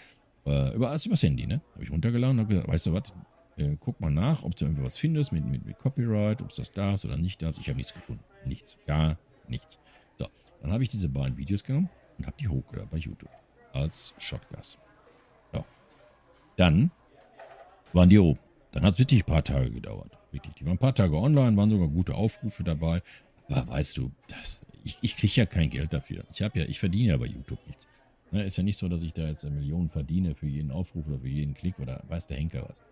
Äh, über, alles übers Handy, ne? Habe ich runtergeladen und habe gesagt, weißt du was, äh, guck mal nach, ob du irgendwas findest mit, mit, mit Copyright, ob es das darfst oder nicht darfst. Ich habe nichts gefunden. Nichts. Gar nichts. So, dann habe ich diese beiden Videos genommen und habe die hochgeladen bei YouTube. Als Shotgas. So. Dann waren die oben. Dann hat es wirklich ein paar Tage gedauert. Wirklich. Die waren ein paar Tage online, waren sogar gute Aufrufe dabei. Aber weißt du, das, ich, ich kriege ja kein Geld dafür. Ich habe ja, ich verdiene ja bei YouTube nichts. Ne, ist ja nicht so, dass ich da jetzt Millionen verdiene für jeden Aufruf oder für jeden Klick oder weiß der Henker was.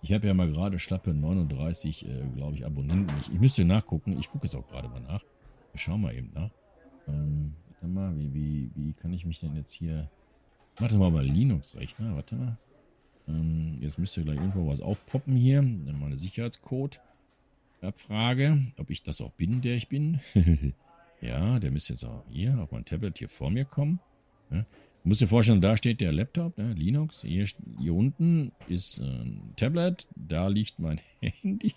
Ich habe ja mal gerade schlappe 39, äh, glaube ich, Abonnenten. Ich, ich, müsste nachgucken. Ich gucke es auch gerade mal nach. Wir schauen mal eben nach. Ähm, warte mal, wie, wie, wie kann ich mich denn jetzt hier... Warte mal mal Linux-Rechner. Warte mal. Ähm, jetzt müsste gleich irgendwo was aufpoppen hier. Dann mal eine Sicherheitscode. Abfrage, ob ich das auch bin, der ich bin. ja, der müsste jetzt auch hier auf mein Tablet hier vor mir kommen. Ja. Du dir vorstellen, da steht der Laptop, ne, Linux. Hier, hier unten ist ein Tablet. Da liegt mein Handy.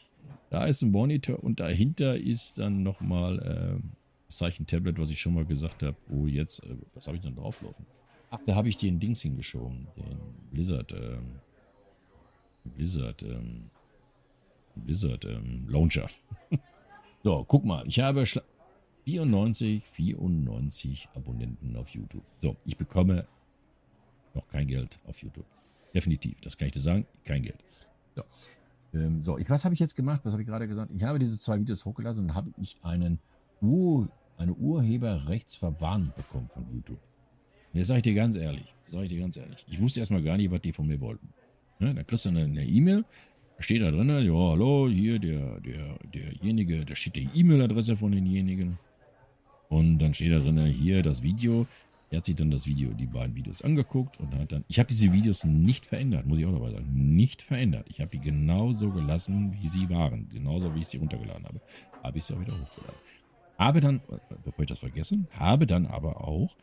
Da ist ein Monitor und dahinter ist dann nochmal äh, das Zeichen Tablet, was ich schon mal gesagt habe. Oh, jetzt, äh, was habe ich denn drauflaufen? Ach, da habe ich den Dings hingeschoben. Den Blizzard, ähm, Blizzard, ähm, Blizzard, ähm, Launcher. so, guck mal. Ich habe 94, 94 Abonnenten auf YouTube. So, ich bekomme noch kein Geld auf YouTube. Definitiv, das kann ich dir sagen, kein Geld. So, ähm, so ich, was habe ich jetzt gemacht? Was habe ich gerade gesagt? Ich habe diese zwei Videos hochgelassen und habe ich einen Ur, eine Urheberrechtsverwarnung bekommen von YouTube. Jetzt sage ich dir ganz ehrlich, sage ich dir ganz ehrlich, ich wusste erstmal gar nicht, was die von mir wollten. Ne? Da kriegst du eine E-Mail, da steht da drin, ja, hallo, hier der, der, derjenige, da steht die E-Mail-Adresse von denjenigen. Und dann steht da drin, hier das Video. Er hat sich dann das Video, die beiden Videos angeguckt und hat dann, ich habe diese Videos nicht verändert, muss ich auch dabei sagen, nicht verändert. Ich habe die genauso gelassen, wie sie waren, genauso wie ich sie runtergeladen habe, habe ich sie auch wieder hochgeladen. Habe dann, bevor ich das vergesse, habe dann aber auch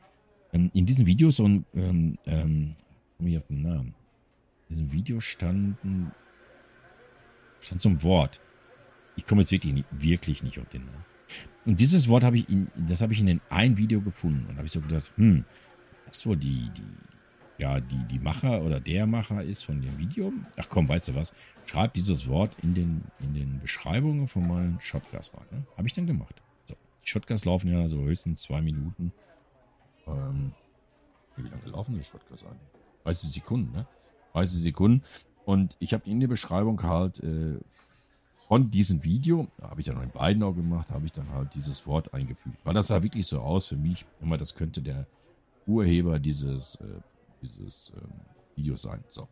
ähm, in diesen Videos so ein, ähm, ähm, komme ich auf den Namen, in diesem Video standen, stand so ein Wort. Ich komme jetzt wirklich nicht, wirklich nicht auf den Namen. Und dieses Wort habe ich in, das habe ich in den Video gefunden und habe ich so gedacht, hm, das wohl die, die, ja, die, die Macher oder der Macher ist von dem Video. Ach komm, weißt du was? Schreib dieses Wort in den, in den Beschreibungen von meinen Shotgas rein. Ne? Habe ich dann gemacht. Die Shotgas laufen ja so höchstens zwei Minuten. Ähm, wie lange laufen die Shotgas an? 30 Sekunden, ne? 30 Sekunden. Und ich habe in der Beschreibung halt äh, von diesem Video, habe ich dann in beiden auch gemacht, habe ich dann halt dieses Wort eingefügt. Weil das sah wirklich so aus für mich, immer das könnte der Urheber dieses, äh, dieses äh, Videos sein. So,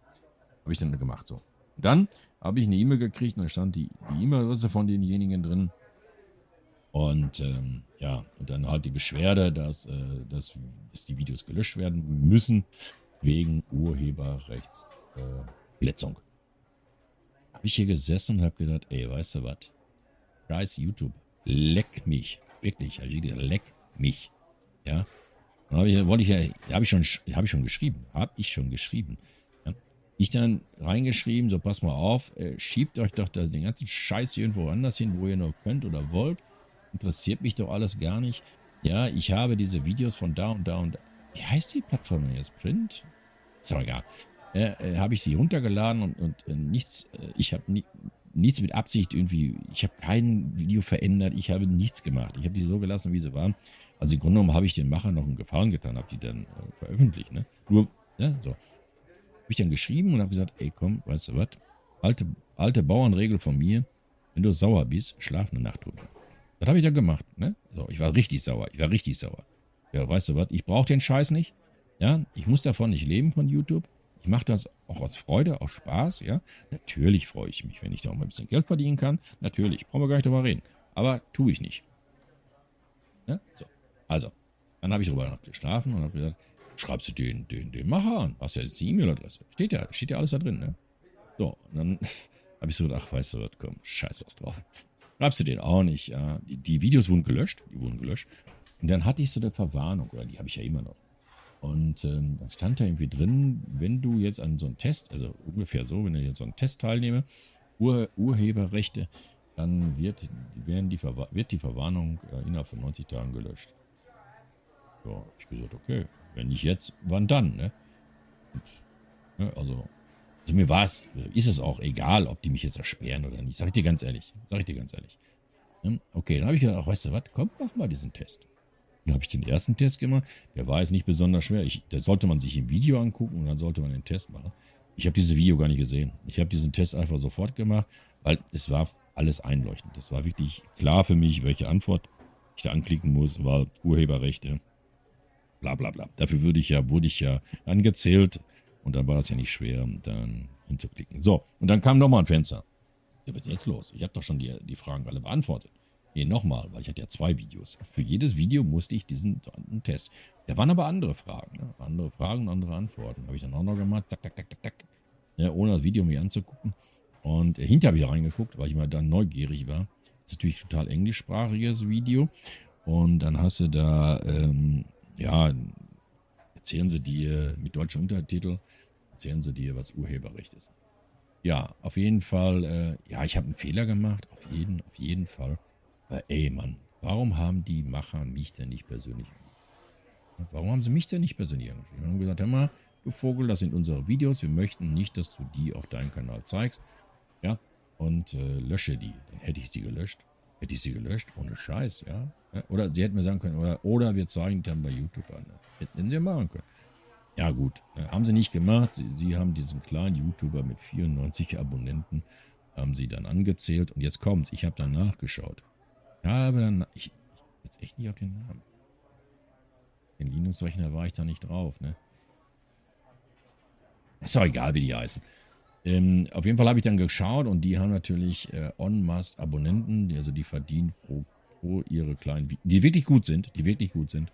habe ich dann gemacht. So. Und dann habe ich eine E-Mail gekriegt und da stand die E-Mail-Adresse von denjenigen drin. Und ähm, ja, und dann halt die Beschwerde, dass, äh, dass, dass die Videos gelöscht werden müssen wegen Urheberrechtsverletzung. Äh, habe ich hier gesessen und habe gedacht, ey, weißt du was? Scheiß YouTube. Leck mich. Wirklich. Also leck mich. Ja. Dann habe ich, wollte ich ja, habe ich schon, habe ich schon geschrieben. Habe ich schon geschrieben. Ja. Ich dann reingeschrieben, so pass mal auf, äh, schiebt euch doch den ganzen Scheiß irgendwo anders hin, wo ihr noch könnt oder wollt interessiert mich doch alles gar nicht. Ja, ich habe diese Videos von da und da und da. Wie heißt die Plattform jetzt? Print? Ist doch egal. Äh, äh, habe ich sie runtergeladen und, und äh, nichts, äh, ich habe ni nichts mit Absicht irgendwie, ich habe kein Video verändert, ich habe nichts gemacht. Ich habe die so gelassen, wie sie waren. Also im Grunde genommen habe ich den Macher noch einen Gefallen getan, habe die dann äh, veröffentlicht. Ne? Nur, ja, so. Habe ich dann geschrieben und habe gesagt, ey komm, weißt du was, alte, alte Bauernregel von mir, wenn du sauer bist, schlaf eine Nacht drüber. Das habe ich dann gemacht. Ne? So, ich war richtig sauer. Ich war richtig sauer. Ja, weißt du was? Ich brauche den Scheiß nicht. Ja, ich muss davon nicht leben von YouTube. Ich mache das auch aus Freude, aus Spaß. Ja, natürlich freue ich mich, wenn ich da auch mal ein bisschen Geld verdienen kann. Natürlich, brauchen wir gar nicht drüber reden. Aber tue ich nicht. Ja, so. Also, dann habe ich darüber noch geschlafen und habe gesagt, schreibst du den, den, den Macher an. Hast ja jetzt die E-Mail-Adresse. Steht ja, steht ja alles da drin, ne? So, und dann habe ich so gedacht, ach, weißt du was, komm, scheiß was drauf. Schreibst du den auch nicht, ja. Die, die Videos wurden gelöscht, die wurden gelöscht. Und dann hatte ich so eine Verwarnung, oder die habe ich ja immer noch. Und ähm, dann stand da irgendwie drin, wenn du jetzt an so einem Test, also ungefähr so, wenn du jetzt so einen Test teilnehme, Ur, Urheberrechte, dann wird, werden die, wird die Verwarnung äh, innerhalb von 90 Tagen gelöscht. Ja, ich gesagt, okay, wenn nicht jetzt, wann dann, ne? Und, ne also mir war es, ist es auch egal, ob die mich jetzt ersperren oder nicht. Sag ich dir ganz ehrlich. Sag ich dir ganz ehrlich. Ne? Okay, dann habe ich gedacht, ach, weißt du was, komm, mach mal diesen Test. Dann habe ich den ersten Test gemacht. Der war jetzt nicht besonders schwer. Ich, da sollte man sich im Video angucken und dann sollte man den Test machen. Ich habe dieses Video gar nicht gesehen. Ich habe diesen Test einfach sofort gemacht, weil es war alles einleuchtend. Es war wirklich klar für mich, welche Antwort ich da anklicken muss, war Urheberrechte, bla bla bla. Dafür würde ich ja, wurde ich ja angezählt und dann war es ja nicht schwer, dann hinzuklicken. So, und dann kam nochmal ein Fenster. Ja, was ist jetzt los? Ich habe doch schon die, die Fragen alle beantwortet. Nee, nochmal, weil ich hatte ja zwei Videos. Für jedes Video musste ich diesen Test. Da waren aber andere Fragen. Ne? Andere Fragen, andere Antworten. Habe ich dann auch noch gemacht. Tak, tak, tak, tak, tak. Ja, ohne das Video mir anzugucken. Und hinterher habe ich reingeguckt, weil ich mal dann neugierig war. Das ist natürlich total englischsprachiges Video. Und dann hast du da, ähm, ja, erzählen sie dir mit deutschen Untertitel, erzählen sie dir, was Urheberrecht ist. Ja, auf jeden Fall, äh, ja, ich habe einen Fehler gemacht, auf jeden, auf jeden Fall. Aber ey, Mann, warum haben die Macher mich denn nicht persönlich? Warum haben sie mich denn nicht persönlich angeschrieben? Sie haben gesagt, hör mal, du Vogel, das sind unsere Videos, wir möchten nicht, dass du die auf deinem Kanal zeigst. Ja, und äh, lösche die. Dann hätte ich sie gelöscht. Hätte ich sie gelöscht, ohne Scheiß, ja. Oder sie hätten mir sagen können, oder, oder wir zeigen dann bei YouTube an. Hätten sie machen können. Ja, gut, haben sie nicht gemacht. Sie, sie haben diesen kleinen YouTuber mit 94 Abonnenten, haben sie dann angezählt. Und jetzt kommt's, ich habe dann nachgeschaut. Ja, aber dann, ich, ich jetzt echt nicht auf den Namen. Den Linux-Rechner war ich da nicht drauf, ne? Ist doch egal, wie die heißen. Ähm, auf jeden Fall habe ich dann geschaut und die haben natürlich äh, on must Abonnenten, die, also die verdienen pro, pro ihre kleinen, die wirklich gut sind, die wirklich gut sind,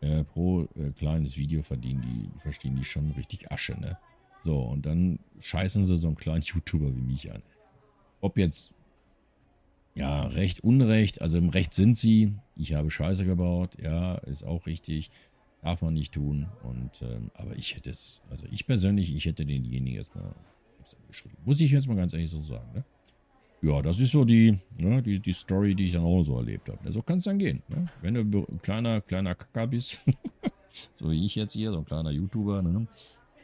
äh, pro äh, kleines Video verdienen die, verstehen die schon richtig Asche, ne? So, und dann scheißen sie so einen kleinen YouTuber wie mich an. Ob jetzt ja, Recht, Unrecht, also im Recht sind sie. Ich habe Scheiße gebaut, ja, ist auch richtig. Darf man nicht tun. Und, ähm, aber ich hätte es, also ich persönlich, ich hätte denjenigen erstmal geschrieben. Muss ich jetzt mal ganz ehrlich so sagen, ne? Ja, das ist so die, ne, die, die Story, die ich dann auch so erlebt habe. So kann es dann gehen. Ne? Wenn du ein kleiner, kleiner Kacker bist, so wie ich jetzt hier, so ein kleiner YouTuber, ne?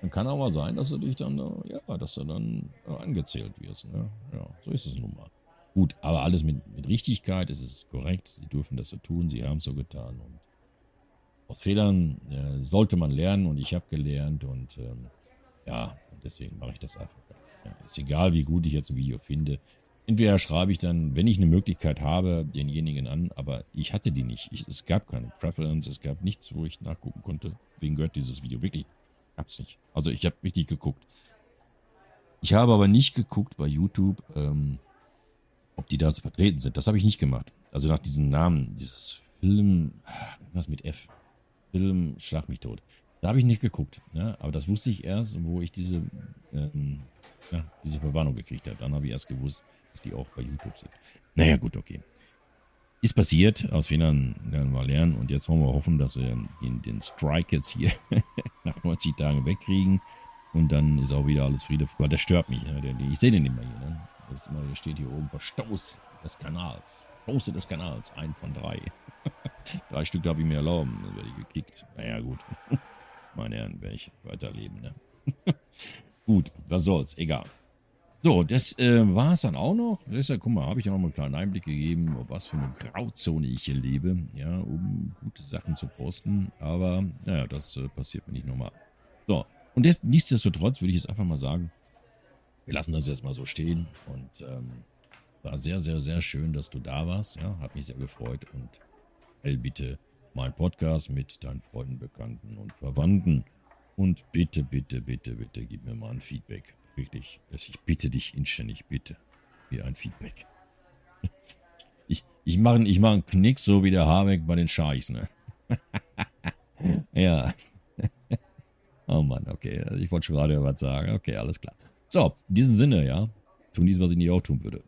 dann kann auch mal sein, dass du dich dann, ja, dass du dann angezählt wirst. Ne? Ja, so ist es nun mal. Gut, aber alles mit, mit Richtigkeit, es ist korrekt, sie dürfen das so tun, sie haben es so getan. Und aus Fehlern äh, sollte man lernen und ich habe gelernt und ähm, ja, deswegen mache ich das einfach. Ja, ist egal, wie gut ich jetzt ein Video finde. Entweder schreibe ich dann, wenn ich eine Möglichkeit habe, denjenigen an, aber ich hatte die nicht. Ich, es gab keine Preference, es gab nichts, wo ich nachgucken konnte. Wem gehört dieses Video? Wirklich, gab's nicht. Also ich habe richtig geguckt. Ich habe aber nicht geguckt bei YouTube, ähm, ob die da so vertreten sind. Das habe ich nicht gemacht. Also nach diesem Namen, dieses Film, was mit F? Film Schlag mich tot. Da habe ich nicht geguckt. Ja? Aber das wusste ich erst, wo ich diese, ähm, ja, diese Verwarnung gekriegt habe. Dann habe ich erst gewusst, dass die auch bei YouTube sind. Naja, gut, okay. Ist passiert, aus Fehlern werden wir lernen und jetzt wollen wir hoffen, dass wir den, den Strike jetzt hier nach 90 Tagen wegkriegen und dann ist auch wieder alles Friede. Weil der stört mich. Ne? Ich sehe den immer hier. Ne? Das immer, steht hier oben Verstoß des Kanals. Verstoße des Kanals. Ein von drei. drei Stück darf ich mir erlauben. Dann werde ich gekickt. Naja, gut. Meine Herren, werde ich weiterleben. Ne? Gut, was soll's. Egal. So, das äh, war es dann auch noch. Deshalb, guck mal, habe ich ja noch mal einen kleinen Einblick gegeben, was für eine Grauzone ich hier lebe, ja, um gute Sachen zu posten. Aber, naja, das äh, passiert mir nicht nochmal. So, und das, nichtsdestotrotz würde ich jetzt einfach mal sagen, wir lassen das jetzt mal so stehen. Und ähm, war sehr, sehr, sehr schön, dass du da warst. Ja, hat mich sehr gefreut. Und teil bitte meinen Podcast mit deinen Freunden, Bekannten und Verwandten. Und bitte, bitte, bitte, bitte gib mir mal ein Feedback. Dass ich bitte dich inständig, bitte, mir ein Feedback. Ich, ich mache ich mach einen Knick, so wie der Habeck bei den Scheichs, ne? ja. oh Mann, okay. Ich wollte schon gerade was sagen. Okay, alles klar. So, in diesem Sinne, ja. Tun dies, was ich nicht auch tun würde.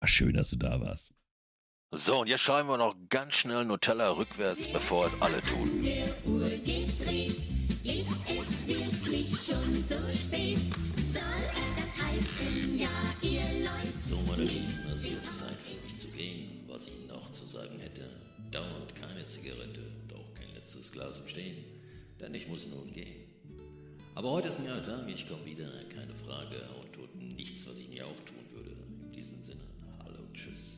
Ach, schön, dass du da warst. So, und jetzt schreiben wir noch ganz schnell Nutella rückwärts, bevor es alle tun. So meine Lieben, es wird Zeit für mich zu gehen. Was ich noch zu sagen hätte, dauert keine Zigarette und auch kein letztes Glas im Stehen, denn ich muss nun gehen. Aber heute ist mir halt Tag, ich komme wieder, keine Frage, und tut nichts, was ich nie auch tun würde. In diesem Sinne, hallo tschüss.